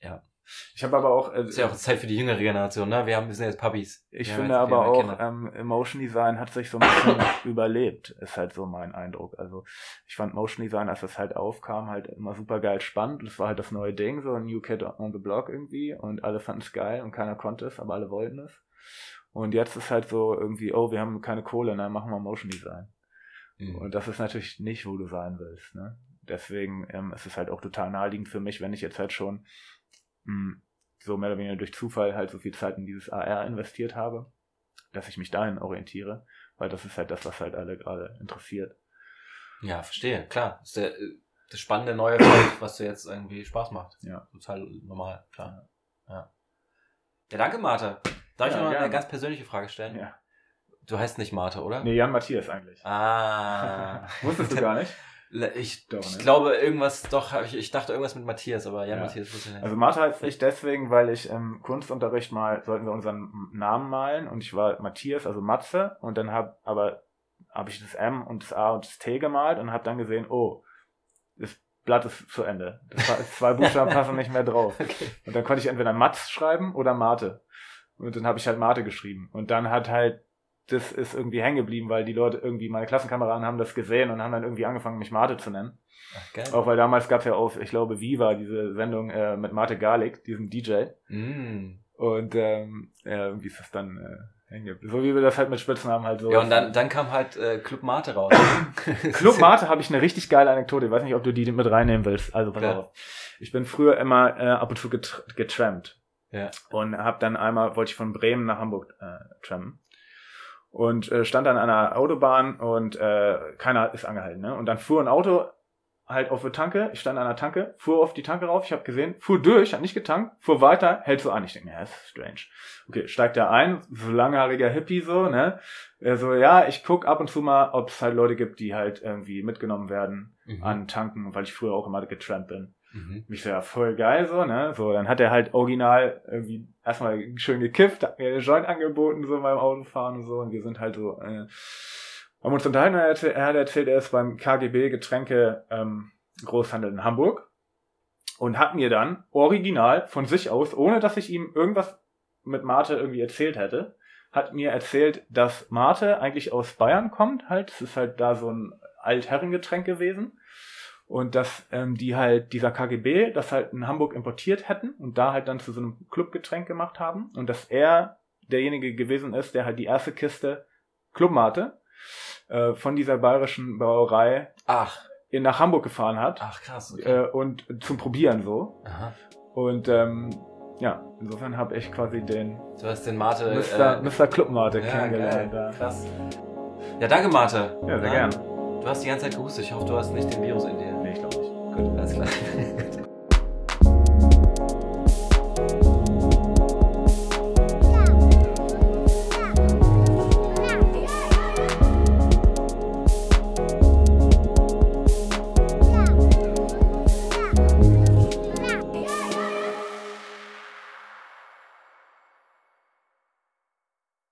ja. Ja. Ich habe aber auch. Äh, ist ja auch Zeit für die jüngere Generation, ne? Wir, haben, wir sind jetzt Puppies. Ich finde aber auch, ähm, Motion Design hat sich so ein bisschen überlebt, ist halt so mein Eindruck. Also ich fand Motion Design, als es halt aufkam, halt immer super geil spannend. Das war halt das neue Ding, so ein New Kid on the Block irgendwie. Und alle fanden es geil und keiner konnte es, aber alle wollten es. Und jetzt ist halt so irgendwie, oh, wir haben keine Kohle, dann machen wir Motion Design. Mhm. Und das ist natürlich nicht, wo du sein willst. Ne? Deswegen ähm, ist es halt auch total naheliegend für mich, wenn ich jetzt halt schon mh, hm, so mehr oder weniger durch Zufall halt so viel Zeit in dieses AR investiert habe, dass ich mich dahin orientiere, weil das ist halt das, was halt alle gerade interessiert. Ja, verstehe, klar. Das ist der, das spannende neue Feld, was dir jetzt irgendwie Spaß macht. Ja. Total normal, klar. Ja. Ja, danke, Martha. Darf ja, ich noch gerne. eine ganz persönliche Frage stellen? Ja. Du heißt nicht Martha, oder? Nee, Jan Matthias eigentlich. Ah. Wusstest du gar nicht? Ich, doch, ich ne? glaube irgendwas, doch, ich, ich dachte irgendwas mit Matthias, aber Jan ja. Matthias wusste nicht. Also Martha heißt ich deswegen, weil ich im Kunstunterricht mal, sollten wir unseren Namen malen und ich war Matthias, also Matze und dann hab, aber habe ich das M und das A und das T gemalt und habe dann gesehen, oh, das Blatt ist zu Ende. Das zwei Buchstaben passen nicht mehr drauf. Okay. Und dann konnte ich entweder Matz schreiben oder Mate. Und dann habe ich halt Mate geschrieben. Und dann hat halt, das ist irgendwie hängen geblieben, weil die Leute irgendwie, meine Klassenkameraden haben das gesehen und haben dann irgendwie angefangen, mich Mate zu nennen. Ach. Auch weil damals gab es ja auf, ich glaube, Viva, diese Sendung äh, mit Mate Garlic, diesem DJ. Mm. Und ähm, ja, irgendwie ist das dann äh, hängen geblieben. So wie wir das halt mit Spitznamen halt so. Ja, und dann, dann kam halt äh, Club Mate raus. Club Mate habe ich eine richtig geile Anekdote. Ich weiß nicht, ob du die mit reinnehmen willst. Also pass ja. auf. Ich bin früher immer äh, ab und zu getr getrampt. Ja. Und habe dann einmal, wollte ich von Bremen nach Hamburg äh, trampen. Und äh, stand an einer Autobahn und äh, keiner ist angehalten. Ne? Und dann fuhr ein Auto halt auf der Tanke, ich stand an der Tanke, fuhr auf die Tanke rauf, ich habe gesehen, fuhr durch, hat nicht getankt, fuhr weiter, hält so an. Ich denke ja, das ist strange. Okay, steigt er ein, so langhaariger Hippie so, ne? Er so, ja, ich guck ab und zu mal, ob es halt Leute gibt, die halt irgendwie mitgenommen werden mhm. an Tanken, weil ich früher auch immer getrampt bin. Mhm. Ich so, ja, voll geil so, ne? So, dann hat er halt original irgendwie erstmal schön gekifft, hat mir einen Joint angeboten, so beim Autofahren und so, und wir sind halt so, äh, haben uns unterhalten, er, erzählt, er hat erzählt, er ist beim KGB Getränke ähm, Großhandel in Hamburg und hat mir dann original von sich aus, ohne dass ich ihm irgendwas mit Mate irgendwie erzählt hätte, hat mir erzählt, dass Mate eigentlich aus Bayern kommt, halt. Es ist halt da so ein Altherrengetränk gewesen und dass ähm, die halt dieser KGB das halt in Hamburg importiert hätten und da halt dann zu so einem Clubgetränk gemacht haben und dass er derjenige gewesen ist, der halt die erste Kiste Clubmate äh, von dieser bayerischen Brauerei Ach. In, nach Hamburg gefahren hat. Ach krass. Okay. Äh, und zum Probieren so. Aha. Und ähm, ja, insofern habe ich quasi den. Du hast den Mate. Mr. Äh, Mr. Clubmate ja, kennengelernt. Geil. Krass. Ja, danke, Mate. Ja, sehr ja. gern. Du hast die ganze Zeit gehustet. Ich hoffe, du hast nicht den Virus in dir. Nee, ich glaube nicht. Gut, alles klar.